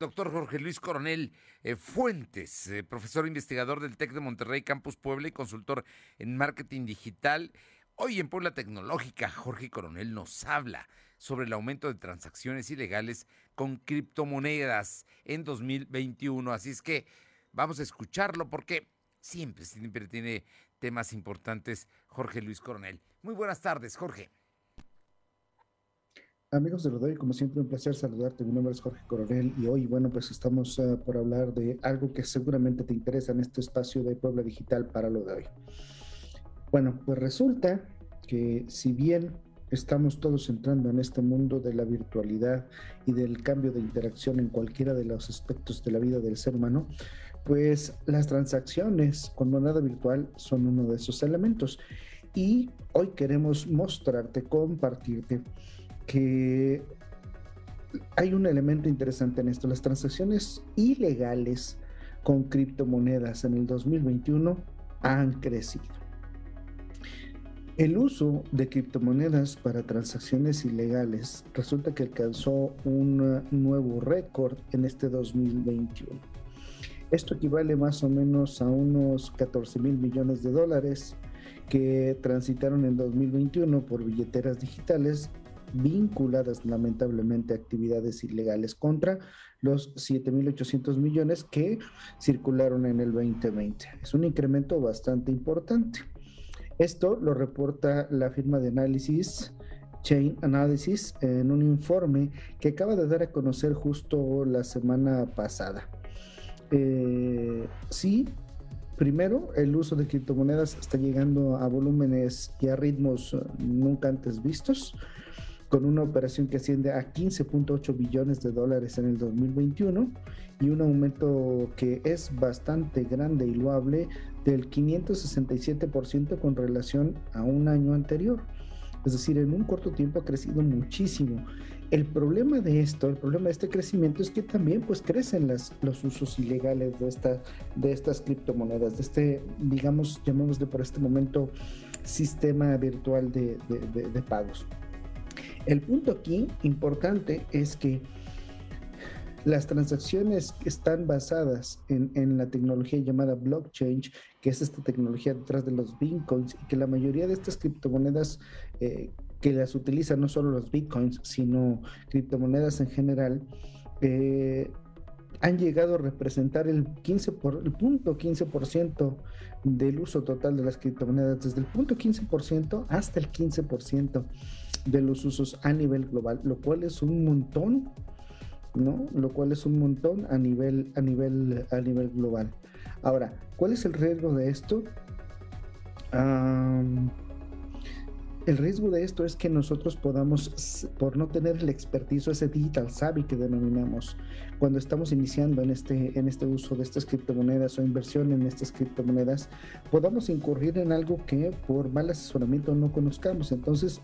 Doctor Jorge Luis Coronel eh, Fuentes, eh, profesor investigador del TEC de Monterrey, Campus Puebla y consultor en marketing digital. Hoy en Puebla Tecnológica, Jorge Coronel nos habla sobre el aumento de transacciones ilegales con criptomonedas en 2021. Así es que vamos a escucharlo porque siempre, siempre tiene temas importantes Jorge Luis Coronel. Muy buenas tardes, Jorge. Amigos de Rodoy, como siempre, un placer saludarte. Mi nombre es Jorge Coronel y hoy, bueno, pues estamos uh, por hablar de algo que seguramente te interesa en este espacio de Puebla Digital para lo de hoy. Bueno, pues resulta que si bien estamos todos entrando en este mundo de la virtualidad y del cambio de interacción en cualquiera de los aspectos de la vida del ser humano, pues las transacciones con moneda virtual son uno de esos elementos. Y hoy queremos mostrarte, compartirte que hay un elemento interesante en esto. Las transacciones ilegales con criptomonedas en el 2021 han crecido. El uso de criptomonedas para transacciones ilegales resulta que alcanzó un nuevo récord en este 2021. Esto equivale más o menos a unos 14 mil millones de dólares que transitaron en 2021 por billeteras digitales vinculadas lamentablemente a actividades ilegales contra los 7.800 millones que circularon en el 2020. Es un incremento bastante importante. Esto lo reporta la firma de análisis Chain Analysis en un informe que acaba de dar a conocer justo la semana pasada. Eh, sí, primero, el uso de criptomonedas está llegando a volúmenes y a ritmos eh, nunca antes vistos, con una operación que asciende a 15.8 billones de dólares en el 2021 y un aumento que es bastante grande y loable del 567% con relación a un año anterior. Es decir, en un corto tiempo ha crecido muchísimo. El problema de esto, el problema de este crecimiento es que también pues crecen los usos ilegales de, de estas criptomonedas, de este, digamos, llamémosle por este momento, sistema virtual de, pagos. El punto aquí importante es que las transacciones están basadas en, en, la tecnología llamada blockchain, que es esta tecnología detrás de los bitcoins, y que la mayoría de estas criptomonedas eh, que las utilizan no solo los bitcoins, sino criptomonedas en general, eh, han llegado a representar el 15 por, el punto 15% del uso total de las criptomonedas, desde el punto 15% hasta el 15% de los usos a nivel global, lo cual es un montón, ¿no? Lo cual es un montón a nivel, a nivel, a nivel global. Ahora, ¿cuál es el riesgo de esto? El riesgo de esto es que nosotros podamos, por no tener el expertise ese digital savvy que denominamos, cuando estamos iniciando en este, en este uso de estas criptomonedas o inversión en estas criptomonedas, podamos incurrir en algo que por mal asesoramiento no conozcamos. Entonces,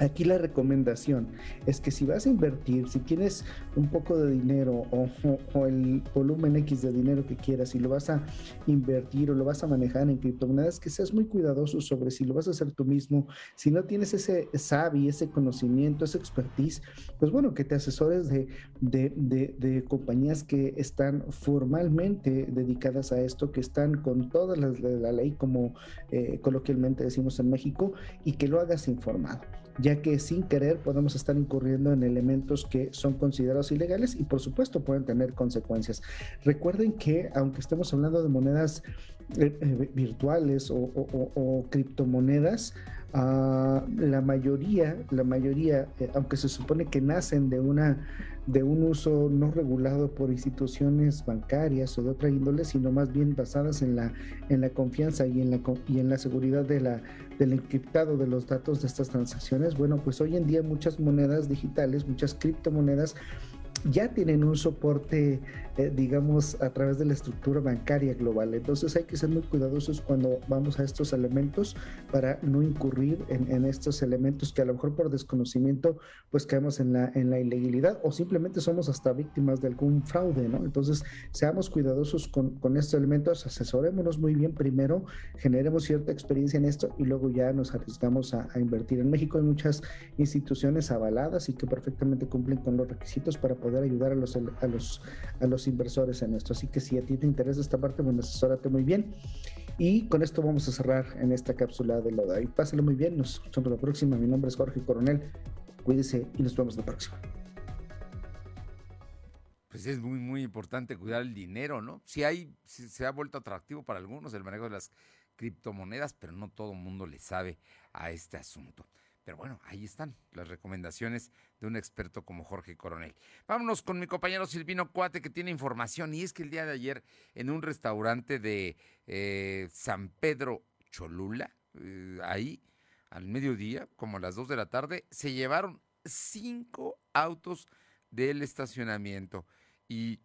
Aquí la recomendación es que si vas a invertir, si tienes un poco de dinero o, el volumen X de dinero que quieras y lo vas a invertir o lo vas a manejar en criptomonedas, que seas muy cuidadoso sobre si lo vas a hacer tú mismo, si no tienes ese sabi, ese conocimiento, esa expertise, pues bueno, que te asesores de, de, compañías que están formalmente dedicadas a esto, que están con todas las de la ley, como eh, coloquialmente decimos en México, y que lo hagas informado ya que sin querer podemos estar incurriendo en elementos que son considerados ilegales y por supuesto pueden tener consecuencias. Recuerden que aunque estemos hablando de monedas eh, eh, virtuales o, criptomonedas, ah, la mayoría, la mayoría, eh, aunque se supone que nacen de una de un uso no regulado por instituciones bancarias o de otra índole, sino más bien basadas en la, en la confianza y en la, y en la seguridad de la, del encriptado de los datos de estas transacciones. Bueno, pues hoy en día muchas monedas digitales, muchas criptomonedas ya tienen un soporte, eh, digamos, a través de la estructura bancaria global. Entonces hay que ser muy cuidadosos cuando vamos a estos elementos para no incurrir en, estos elementos que a lo mejor por desconocimiento pues caemos en la, en la ilegalidad o simplemente somos hasta víctimas de algún fraude, ¿no? Entonces seamos cuidadosos con, con estos elementos, asesorémonos muy bien primero, generemos cierta experiencia en esto y luego ya nos arriesgamos a, invertir. En México hay muchas instituciones avaladas y que perfectamente cumplen con los requisitos para poder ayudar a los, a los inversores en esto. Así que si a ti te interesa esta parte, bueno, asesórate muy bien. Y con esto vamos a cerrar en esta cápsula de Loda. Y pásalo muy bien, nos escuchamos la próxima. Mi nombre es Jorge Coronel. Cuídese y nos vemos la próxima. Pues es muy, muy importante cuidar el dinero, ¿no? Si hay, se ha vuelto atractivo para algunos el manejo de las criptomonedas, pero no todo el mundo le sabe a este asunto. Pero bueno, ahí están las recomendaciones de un experto como Jorge Coronel. Vámonos con mi compañero Silvino Cuate que tiene información y es que el día de ayer en un restaurante de eh, San Pedro Cholula, eh, ahí al mediodía, como a las 2 de la tarde, se llevaron cinco autos del estacionamiento y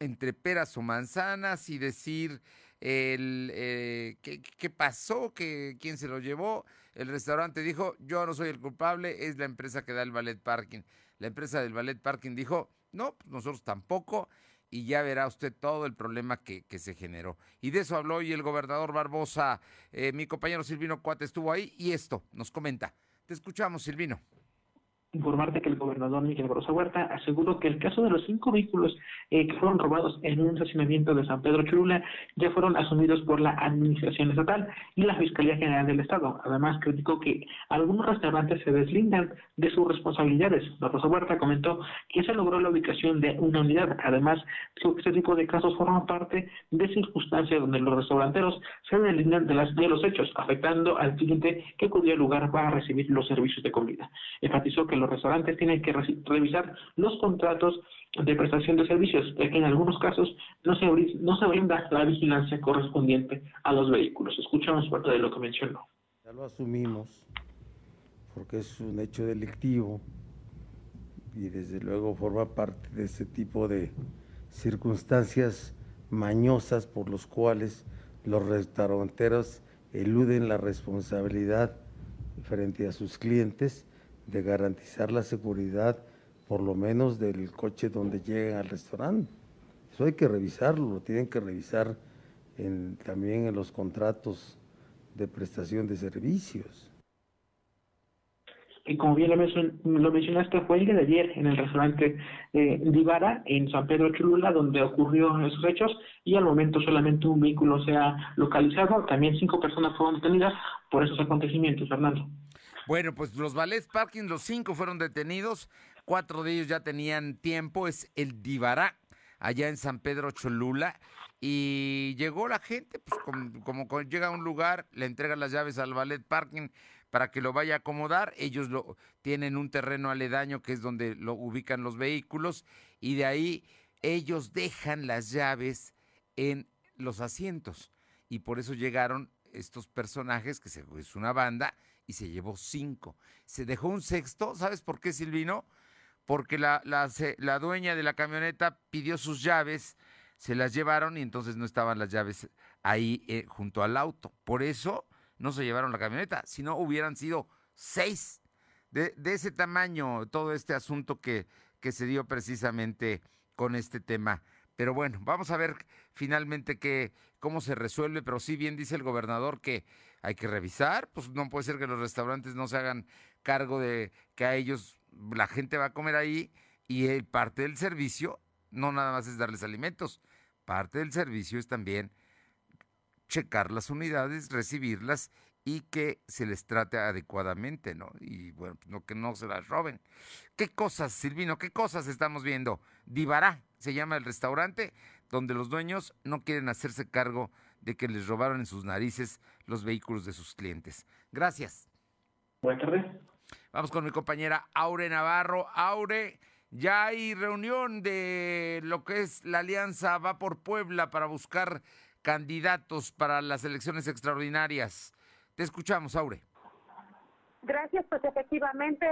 entre peras o manzanas y decir el eh, ¿qué, pasó, ¿Qué, quién se lo llevó. El restaurante dijo, yo no soy el culpable, es la empresa que da el ballet parking. La empresa del ballet parking dijo, no, pues nosotros tampoco, y ya verá usted todo el problema que, que se generó. Y de eso habló hoy el gobernador Barbosa. Eh, mi compañero Silvino Cuate estuvo ahí y esto nos comenta. Te escuchamos, Silvino informarte que el gobernador Miguel Barroso Huerta aseguró que el caso de los cinco vehículos eh, que fueron robados en un estacionamiento de San Pedro Cholula ya fueron asumidos por la Administración Estatal y la Fiscalía General del Estado. Además, criticó que algunos restaurantes se deslindan de sus responsabilidades. Barroso Huerta comentó que se logró la ubicación de una unidad. Además, dijo que este tipo de casos forman parte de circunstancias donde los restauranteros se deslindan de, las, de los hechos, afectando al cliente que acudía al lugar para recibir los servicios de comida. Enfatizó que los restaurantes tienen que revisar los contratos de prestación de servicios, ya que en algunos casos no se, no se brinda la vigilancia correspondiente a los vehículos. Escuchamos parte de lo que mencionó. Ya lo asumimos, porque es un hecho delictivo y desde luego forma parte de ese tipo de circunstancias mañosas por los cuales los restauranteros eluden la responsabilidad frente a sus clientes de garantizar la seguridad, por lo menos del coche donde llegan al restaurante. Eso hay que revisarlo, lo tienen que revisar también en los contratos de prestación de servicios. Y como bien lo, mencionaste, fue el día de ayer en el restaurante eh, Divara, en San Pedro Cholula, donde ocurrió esos hechos, y al momento solamente un vehículo se ha localizado. También cinco personas fueron detenidas por esos acontecimientos, Fernando. Bueno, pues los ballet parking, los cinco fueron detenidos, cuatro de ellos ya tenían tiempo, es el Divará, allá en San Pedro Cholula, y llegó la gente, pues como, llega a un lugar, le entregan las llaves al ballet parking para que lo vaya a acomodar, ellos lo tienen un terreno aledaño que es donde lo ubican los vehículos, y de ahí ellos dejan las llaves en los asientos, y por eso llegaron estos personajes, que es una banda, y se llevó cinco. Se dejó un sexto, ¿sabes por qué, Silvino? Porque la, la, dueña de la camioneta pidió sus llaves, se las llevaron y entonces no estaban las llaves ahí eh, junto al auto. Por eso no se llevaron la camioneta, si no hubieran sido seis. De, de, ese tamaño, todo este asunto que, que se dio precisamente con este tema. Pero bueno, vamos a ver finalmente qué, cómo se resuelve, pero sí bien dice el gobernador que hay que revisar, pues no puede ser que los restaurantes no se hagan cargo de que a ellos la gente va a comer ahí y parte del servicio no nada más es darles alimentos, parte del servicio es también checar las unidades, recibirlas y que se les trate adecuadamente, ¿no? Y bueno, pues, no que no se las roben. ¿Qué cosas, Silvino, qué cosas estamos viendo? Divará se llama el restaurante, donde los dueños no quieren hacerse cargo de que les robaron en sus narices los vehículos de sus clientes. Gracias. Buenas tardes. Vamos con mi compañera Aure Navarro. Aure, ya hay reunión de lo que es la alianza Va por Puebla para buscar candidatos para las elecciones extraordinarias. Te escuchamos, Aure. Gracias, pues efectivamente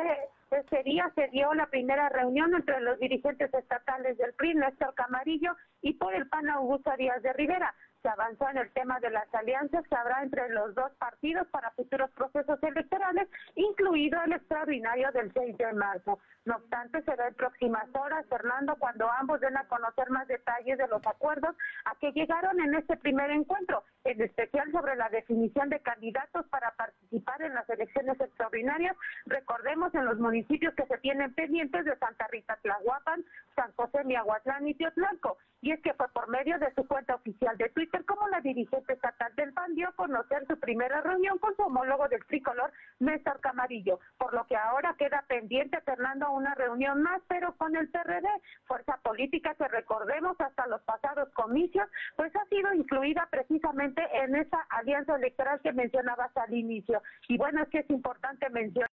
ese día se dio la primera reunión entre los dirigentes estatales del PRI, Néstor Camarillo, y por el PAN Augusto Díaz de Rivera se avanzó en el tema de las alianzas que habrá entre los dos partidos para futuros procesos electorales, incluido el extraordinario del 6 de marzo. No obstante, será en próximas horas, Fernando, cuando ambos den a conocer más detalles de los acuerdos a que llegaron en este primer encuentro, en especial sobre la definición de candidatos para participar en las elecciones extraordinarias. Recordemos en los municipios que se tienen pendientes de Santa Rita Tlahuapan, San José Miahuatlán y Teotlalco. Y es que fue por medio de su cuenta oficial de Twitter como la dirigente estatal del PAN dio a conocer su primera reunión con su homólogo del tricolor, Néstor Camarillo, por lo que ahora queda pendiente, Fernando, una reunión más, pero con el PRD, fuerza política que recordemos hasta los pasados comicios, pues ha sido incluida precisamente en esa alianza electoral que mencionabas al inicio. Y bueno, es que es importante mencionar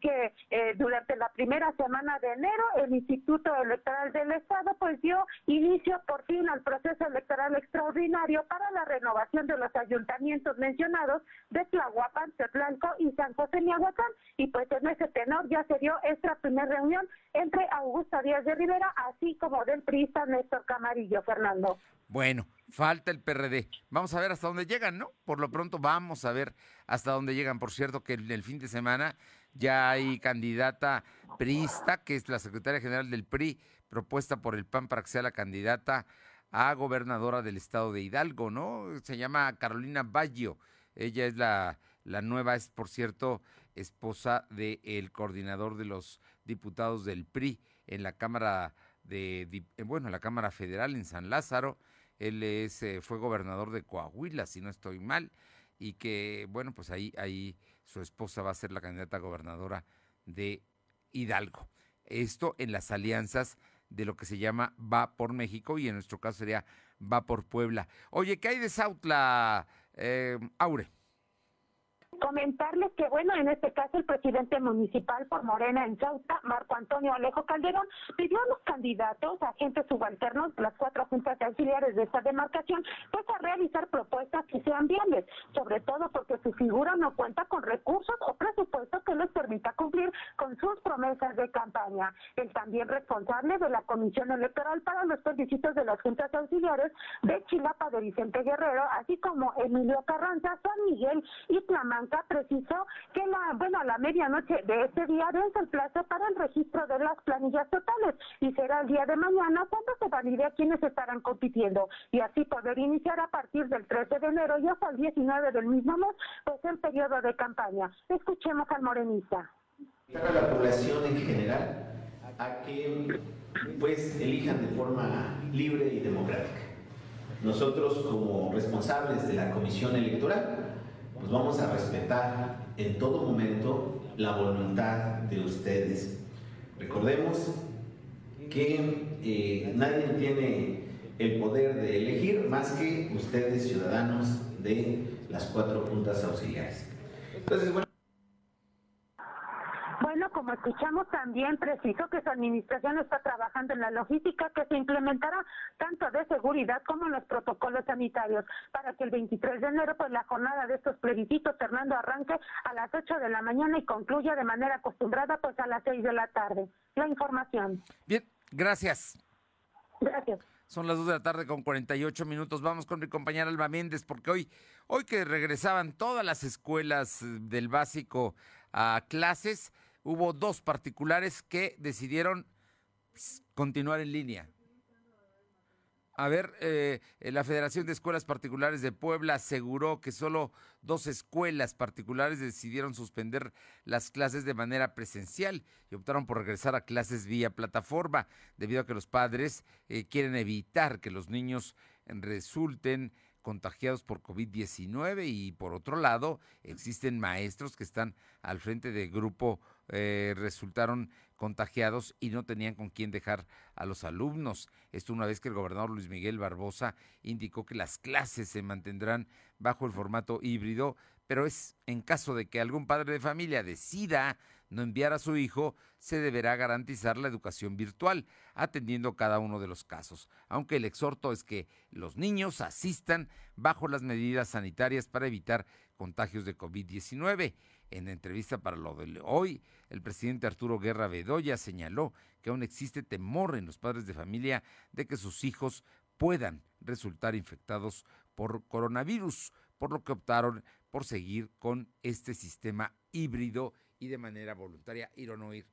que eh, durante la primera semana de enero el Instituto Electoral del Estado pues dio inicio por fin al proceso electoral extraordinario para la renovación de los ayuntamientos mencionados de Tlahuapan, Tetlalco y San José Miahuacán y pues en ese tenor ya se dio esta primera reunión entre Augusto Díaz de Rivera así como del priista Néstor Camarillo, Fernando. Bueno, falta el PRD. Vamos a ver hasta dónde llegan, ¿no? Por lo pronto vamos a ver hasta dónde llegan. Por cierto, que el, el fin de semana ya hay candidata priista, que es la secretaria general del PRI, propuesta por el PAN para que sea la candidata a gobernadora del estado de Hidalgo, ¿no? Se llama Carolina Baggio. Ella es la, la nueva, es por cierto, esposa del coordinador de los diputados del PRI en la Cámara de, bueno, la Cámara Federal en San Lázaro. Él es, eh, fue gobernador de Coahuila, si no estoy mal, y que, bueno, pues ahí, ahí su esposa va a ser la candidata gobernadora de Hidalgo. Esto en las alianzas de lo que se llama Va por México y en nuestro caso sería Va por Puebla. Oye, ¿qué hay de Sautla, eh, Aure? Comentarles que, bueno, en este caso el presidente municipal por Morena en Sauta, Marco Antonio Alejo Calderón, pidió a los candidatos, agentes subalternos, las cuatro juntas auxiliares de esta demarcación, pues a realizar propuestas que sean viables, sobre todo porque su figura no cuenta con recursos o presupuesto que les permita cumplir con sus promesas de campaña. El también responsable de la Comisión Electoral para los requisitos de las juntas auxiliares de Chilapa de Vicente Guerrero, así como Emilio Carranza, San Miguel y Tlamanca precisó que la, bueno, a la medianoche de este día vence el plazo para el registro de las planillas totales y será el día de mañana cuando se valide a quienes estarán compitiendo y así poder iniciar a partir del 13 de enero y hasta el 19 del mismo mes, pues en periodo de campaña. Escuchemos al morenista. A la población en general a que pues elijan de forma libre y democrática. Nosotros como responsables de la comisión electoral pues vamos a respetar en todo momento la voluntad de ustedes. Recordemos que eh, nadie tiene el poder de elegir más que ustedes, ciudadanos de las cuatro juntas auxiliares. Entonces, bueno, escuchamos, también preciso que su administración está trabajando en la logística que se implementará tanto de seguridad como en los protocolos sanitarios para que el 23 de enero pues la jornada de estos plebiscitos Fernando arranque a las 8 de la mañana y concluya de manera acostumbrada pues a las 6 de la tarde. La información. Bien, gracias. Gracias. Son las 2 de la tarde con 48 minutos. Vamos con mi compañera Alba Méndez, porque hoy, hoy que regresaban todas las escuelas del básico a clases, hubo dos particulares que decidieron continuar en línea. A ver, eh, la Federación de Escuelas Particulares de Puebla aseguró que solo dos escuelas particulares decidieron suspender las clases de manera presencial y optaron por regresar a clases vía plataforma, debido a que los padres eh, quieren evitar que los niños resulten contagiados por COVID-19 y por otro lado existen maestros que están al frente de grupo, eh, resultaron contagiados y no tenían con quién dejar a los alumnos. Esto una vez que el gobernador Luis Miguel Barbosa indicó que las clases se mantendrán bajo el formato híbrido, pero es en caso de que algún padre de familia decida no enviar a su hijo, se deberá garantizar la educación virtual, atendiendo cada uno de los casos, aunque el exhorto es que los niños asistan bajo las medidas sanitarias para evitar contagios de COVID-19. En entrevista para lo de hoy, el presidente Arturo Guerra Bedoya señaló que aún existe temor en los padres de familia de que sus hijos puedan resultar infectados por coronavirus, por lo que optaron por seguir con este sistema híbrido y de manera voluntaria ir o no ir.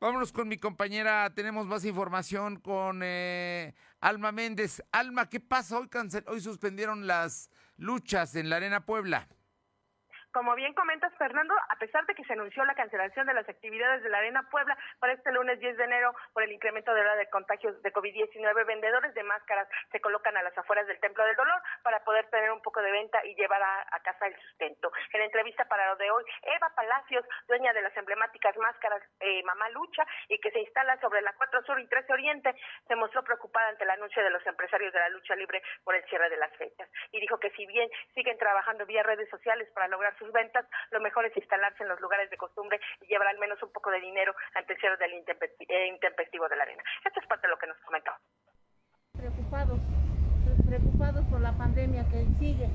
Vámonos con mi compañera, tenemos más información con eh, Alma Méndez. Alma, ¿qué pasa? Hoy, cancel hoy suspendieron las luchas en la Arena Puebla. Como bien comentas, Fernando, a pesar de que se anunció la cancelación de las actividades de la Arena Puebla para este lunes 10 de enero por el incremento de la de contagios de COVID-19, vendedores de máscaras se colocan a las afueras del Templo del Dolor para poder tener un poco de venta y llevar a, casa el sustento. En entrevista para lo de hoy, Eva Palacios, dueña de las emblemáticas máscaras eh, Mamá Lucha y que se instala sobre la 4 Sur y 13 Oriente, se mostró preocupada ante el anuncio de los empresarios de la lucha libre por el cierre de las fechas y dijo que si bien siguen trabajando vía redes sociales para lograr sus ventas, lo mejor es instalarse en los lugares de costumbre y llevar al menos un poco de dinero ante el cierre del eh, intempestivo de la arena. Esto es parte de lo que nos comentó. Preocupados, preocupados por la pandemia que sigue.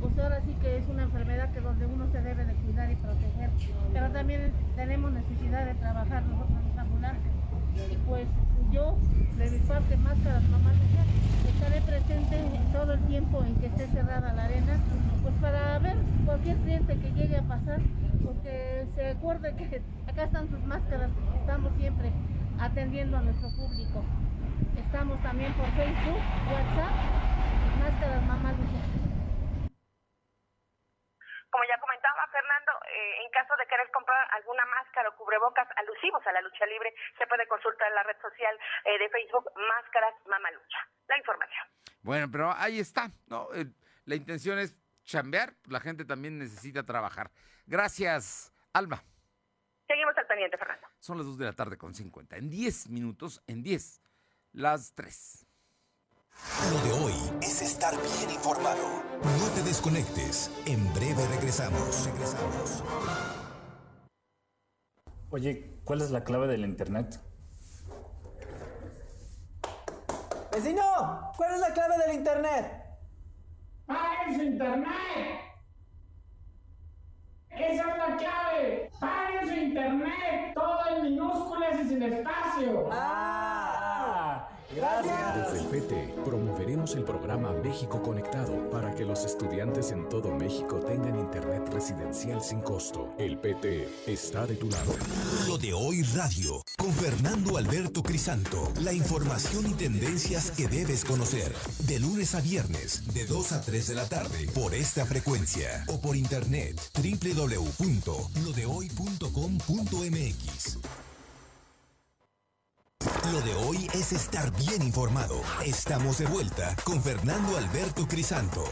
Pues ahora sí que es una enfermedad que donde uno se debe de cuidar y proteger, pero también tenemos necesidad de trabajar nosotros los ambulantes. Y pues yo, de mi parte, máscaras, mamá, estaré presente todo el tiempo en que esté cerrada la arena pues para ver cualquier cliente que llegue a pasar, porque se acuerde que acá están sus máscaras, estamos siempre atendiendo a nuestro público. Estamos también por Facebook, WhatsApp, Máscaras Mamá ya comentaba Fernando, eh, en caso de querer comprar alguna máscara o cubrebocas alusivos a la lucha libre, se puede consultar en la red social eh, de Facebook Máscaras Mamá Lucha. La información. Bueno, pero ahí está, ¿no? Eh, la intención es chambear, la gente también necesita trabajar. Gracias, Alma. Seguimos al pendiente, Fernando. Son las 2 de la tarde con 50. En 10 minutos, en 10, las 3. Lo de hoy es estar bien informado. No te desconectes. En breve regresamos. Regresamos. Oye, ¿cuál es la clave del internet? Vecino, ¿cuál es la clave del internet? ¡Paguen su internet! Esa es la clave. ¡Paguen su internet! Todo en minúsculas y sin espacio. ¡Ah! Gracias. Desde el PT promoveremos el programa México Conectado para que los estudiantes en todo México tengan internet residencial sin costo. El PT está de tu lado. Lo de hoy radio con Fernando Alberto Crisanto. La información y tendencias que debes conocer. De lunes a viernes, de 2 a 3 de la tarde, por esta frecuencia o por internet www.lodehoy.com.mx. Lo de hoy es estar bien informado. Estamos de vuelta con Fernando Alberto Crisanto.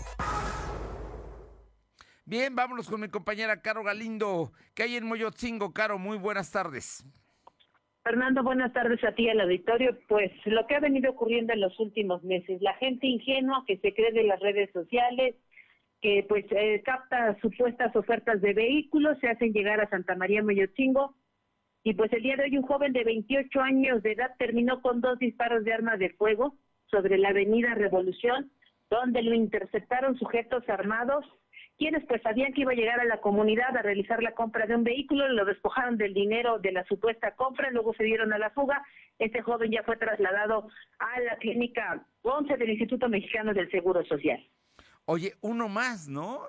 Bien, vámonos con mi compañera Caro Galindo, que hay en Moyotzingo. Caro, muy buenas tardes. Fernando, buenas tardes a ti al auditorio. Pues lo que ha venido ocurriendo en los últimos meses, la gente ingenua que se cree de las redes sociales, que pues eh, capta supuestas ofertas de vehículos, se hacen llegar a Santa María Moyotzingo y pues el día de hoy un joven de 28 años de edad terminó con dos disparos de arma de fuego sobre la avenida Revolución, donde lo interceptaron sujetos armados, quienes pues sabían que iba a llegar a la comunidad a realizar la compra de un vehículo, lo despojaron del dinero de la supuesta compra, luego se dieron a la fuga. Este joven ya fue trasladado a la clínica 11 del Instituto Mexicano del Seguro Social. Oye, uno más, ¿no?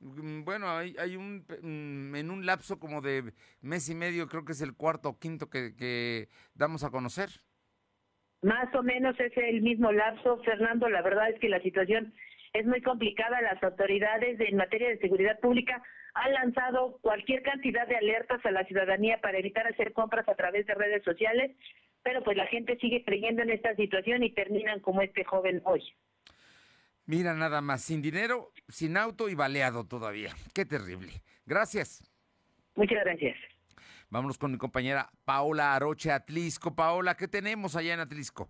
Mm, bueno, hay, hay un, mm, en un lapso como de mes y medio, creo que es el cuarto o quinto que, que damos a conocer. Más o menos es el mismo lapso, Fernando. La verdad es que la situación es muy complicada. Las autoridades en materia de seguridad pública han lanzado cualquier cantidad de alertas a la ciudadanía para evitar hacer compras a través de redes sociales, pero pues la gente sigue creyendo en esta situación y terminan como este joven hoy. Mira nada más, sin dinero, sin auto y baleado todavía. Qué terrible. Gracias. Muchas gracias. Vámonos con mi compañera Paola Aroche Atlisco. Paola, ¿qué tenemos allá en Atlisco?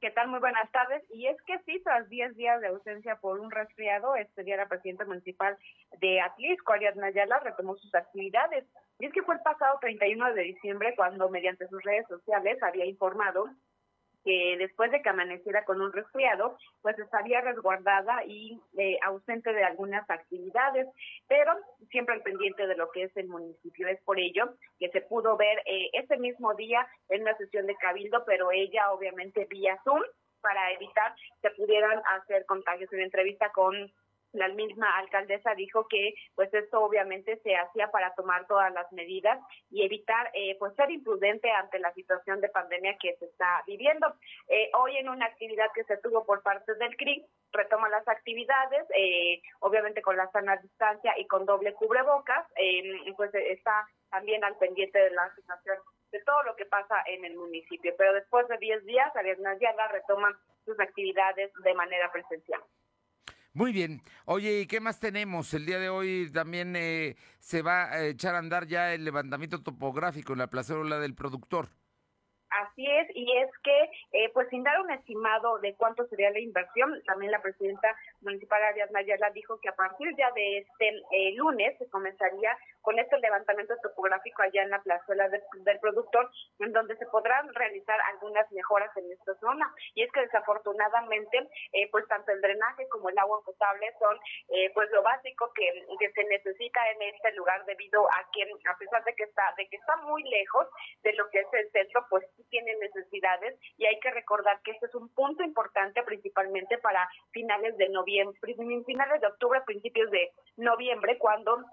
¿Qué tal? Muy buenas tardes. Y es que sí, tras 10 días de ausencia por un resfriado, este día la presidenta municipal de Atlisco, Ariadna Ayala, retomó sus actividades. Y es que fue el pasado 31 de diciembre cuando mediante sus redes sociales había informado que después de que amaneciera con un resfriado, pues estaría resguardada y eh, ausente de algunas actividades, pero siempre al pendiente de lo que es el municipio. Es por ello que se pudo ver eh, ese mismo día en una sesión de cabildo, pero ella obviamente vía Zoom para evitar que pudieran hacer contagios. En entrevista con la misma alcaldesa dijo que pues esto obviamente se hacía para tomar todas las medidas y evitar eh, pues ser imprudente ante la situación de pandemia que se está viviendo. Eh, hoy en una actividad que se tuvo por parte del CRI retoma las actividades, eh, obviamente con la sana distancia y con doble cubrebocas, pues está también al pendiente de la situación de todo lo que pasa en el municipio. Pero después de 10 días, Ariadna Yarra retoma sus actividades de manera presencial. Muy bien. Oye, ¿y qué más tenemos? El día de hoy también eh, se va a echar a andar ya el levantamiento topográfico en la plazuela del productor. Así es, y es que, eh, pues sin dar un estimado de cuánto sería la inversión, también la presidenta municipal Ariadna Ayala dijo que a partir ya de este eh, lunes se comenzaría con este levantamiento topográfico allá en la plazuela del productor, en donde se podrán realizar algunas mejoras en esta zona. Y es que desafortunadamente, eh, pues tanto el drenaje como el agua potable son pues lo básico que, que se necesita en este lugar debido a que a pesar de que está de que está muy lejos de lo que es el centro, pues tienen necesidades y hay que recordar que este es un punto importante principalmente para finales de noviembre, finales de octubre, principios de noviembre, cuando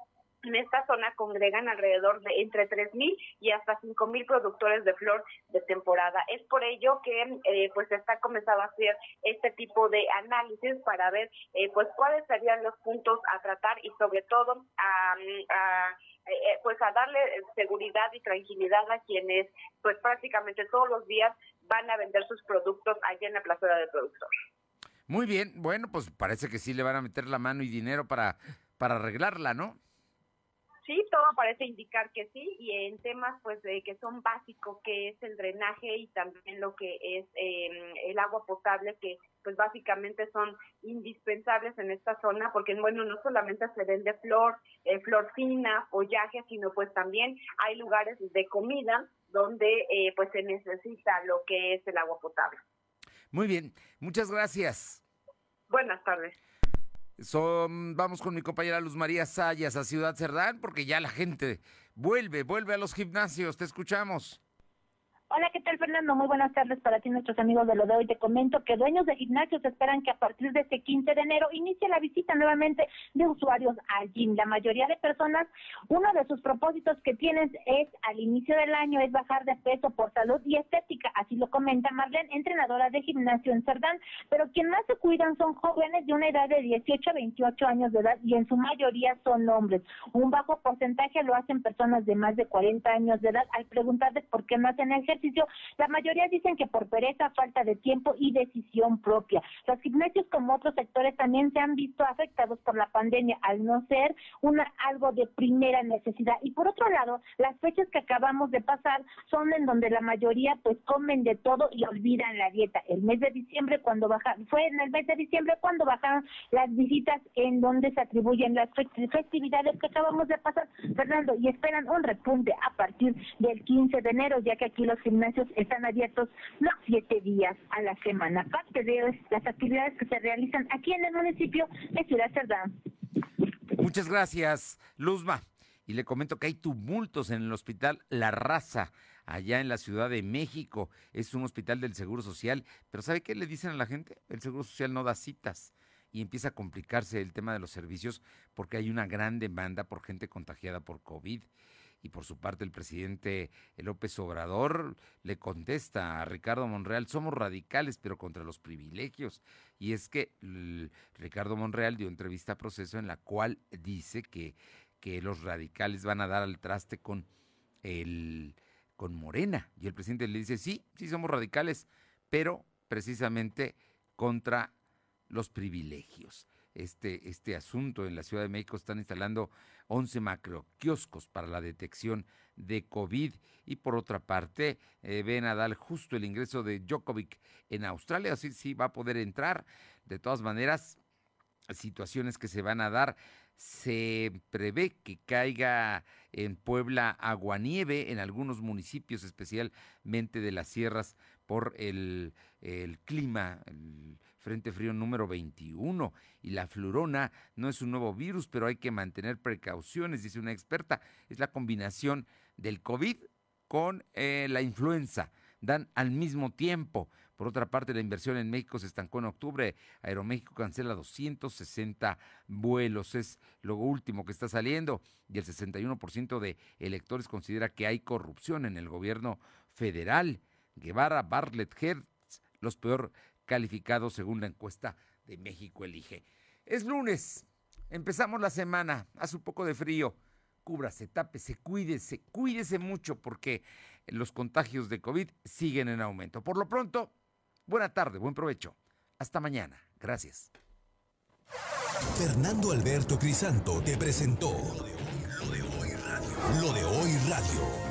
en esta zona congregan alrededor de entre 3.000 y hasta 5.000 productores de flor de temporada. Es por ello que eh, pues está comenzado a hacer este tipo de análisis para ver eh, pues cuáles serían los puntos a tratar y sobre todo a, eh, pues a darle seguridad y tranquilidad a quienes pues prácticamente todos los días van a vender sus productos allá en la plaza del productor. Muy bien, bueno, pues parece que sí le van a meter la mano y dinero para, para arreglarla, ¿no? Sí, todo parece indicar que sí, y en temas pues de que son básicos, que es el drenaje y también lo que es em, el agua potable, que pues básicamente son indispensables en esta zona, porque bueno, no solamente se vende flor, eh, flor fina, follaje, sino pues también hay lugares de comida donde eh, pues se necesita lo que es el agua potable. Muy bien, muchas gracias. Buenas tardes. Son, vamos con mi compañera Luz María Sayas a Ciudad Cerdán, porque ya la gente vuelve, vuelve a los gimnasios. Te escuchamos. Hola, ¿qué tal Fernando? Muy buenas tardes para ti, nuestros amigos de lo de hoy. Te comento que dueños de gimnasios esperan que a partir de este 15 de enero inicie la visita nuevamente de usuarios al gym. La mayoría de personas, uno de sus propósitos que tienen es al inicio del año es bajar de peso por salud y estética. Así lo comenta Marlene, entrenadora de gimnasio en Cerdán. Pero quien más se cuidan son jóvenes de una edad de 18 a 28 años de edad y en su mayoría son hombres. Un bajo porcentaje lo hacen personas de más de 40 años de edad. Al preguntarles por qué no hacen ejercicio, la mayoría dicen que por pereza, falta de tiempo y decisión propia. Los gimnasios, como otros sectores, también se han visto afectados por la pandemia, al no ser una algo de primera necesidad. Y por otro lado, las fechas que acabamos de pasar son en donde la mayoría pues comen de todo y olvidan la dieta. El mes de diciembre cuando baja, fue en el mes de diciembre cuando bajaron las visitas en donde se atribuyen las festividades que acabamos de pasar, Fernando, y esperan un repunte a partir del 15 de enero, ya que aquí los gimnasios están abiertos los siete días a la semana. Parte de las actividades que se realizan aquí en el municipio de Ciudad Cerdán. Muchas gracias, Luzma. Y le comento que hay tumultos en el hospital La Raza, allá en la Ciudad de México. Es un hospital del Seguro Social, pero ¿sabe qué le dicen a la gente? El Seguro Social no da citas y empieza a complicarse el tema de los servicios porque hay una gran demanda por gente contagiada por COVID y por su parte el presidente López Obrador le contesta a Ricardo Monreal, somos radicales pero contra los privilegios. Y es que Ricardo Monreal dio entrevista a proceso en la cual dice que, que los radicales van a dar al traste con el con Morena. Y el presidente le dice, sí, sí somos radicales, pero precisamente contra los privilegios. Este, este asunto en la Ciudad de México están instalando 11 macroquioscos para la detección de COVID. Y por otra parte, eh, ve Nadal justo el ingreso de Djokovic en Australia, así sí va a poder entrar. De todas maneras, situaciones que se van a dar. Se prevé que caiga en Puebla aguanieve en algunos municipios, especialmente de las sierras, por el, el clima, Frente Frío número 21. Y la flurona no es un nuevo virus, pero hay que mantener precauciones, dice una experta. Es la combinación del COVID con eh, la influenza. Dan al mismo tiempo. Por otra parte, la inversión en México se estancó en octubre. Aeroméxico cancela 260 vuelos. Es lo último que está saliendo. Y el 61% de electores considera que hay corrupción en el gobierno federal. Guevara, Bartlett, Hertz, los peor calificados según la encuesta de México Elige. Es lunes. Empezamos la semana. Hace un poco de frío. Cúbrase, tápese, cuídese, cuídese mucho porque los contagios de COVID siguen en aumento. Por lo pronto, buena tarde, buen provecho. Hasta mañana. Gracias. Fernando Alberto Crisanto te presentó Lo de Hoy Radio. Lo de Hoy Radio.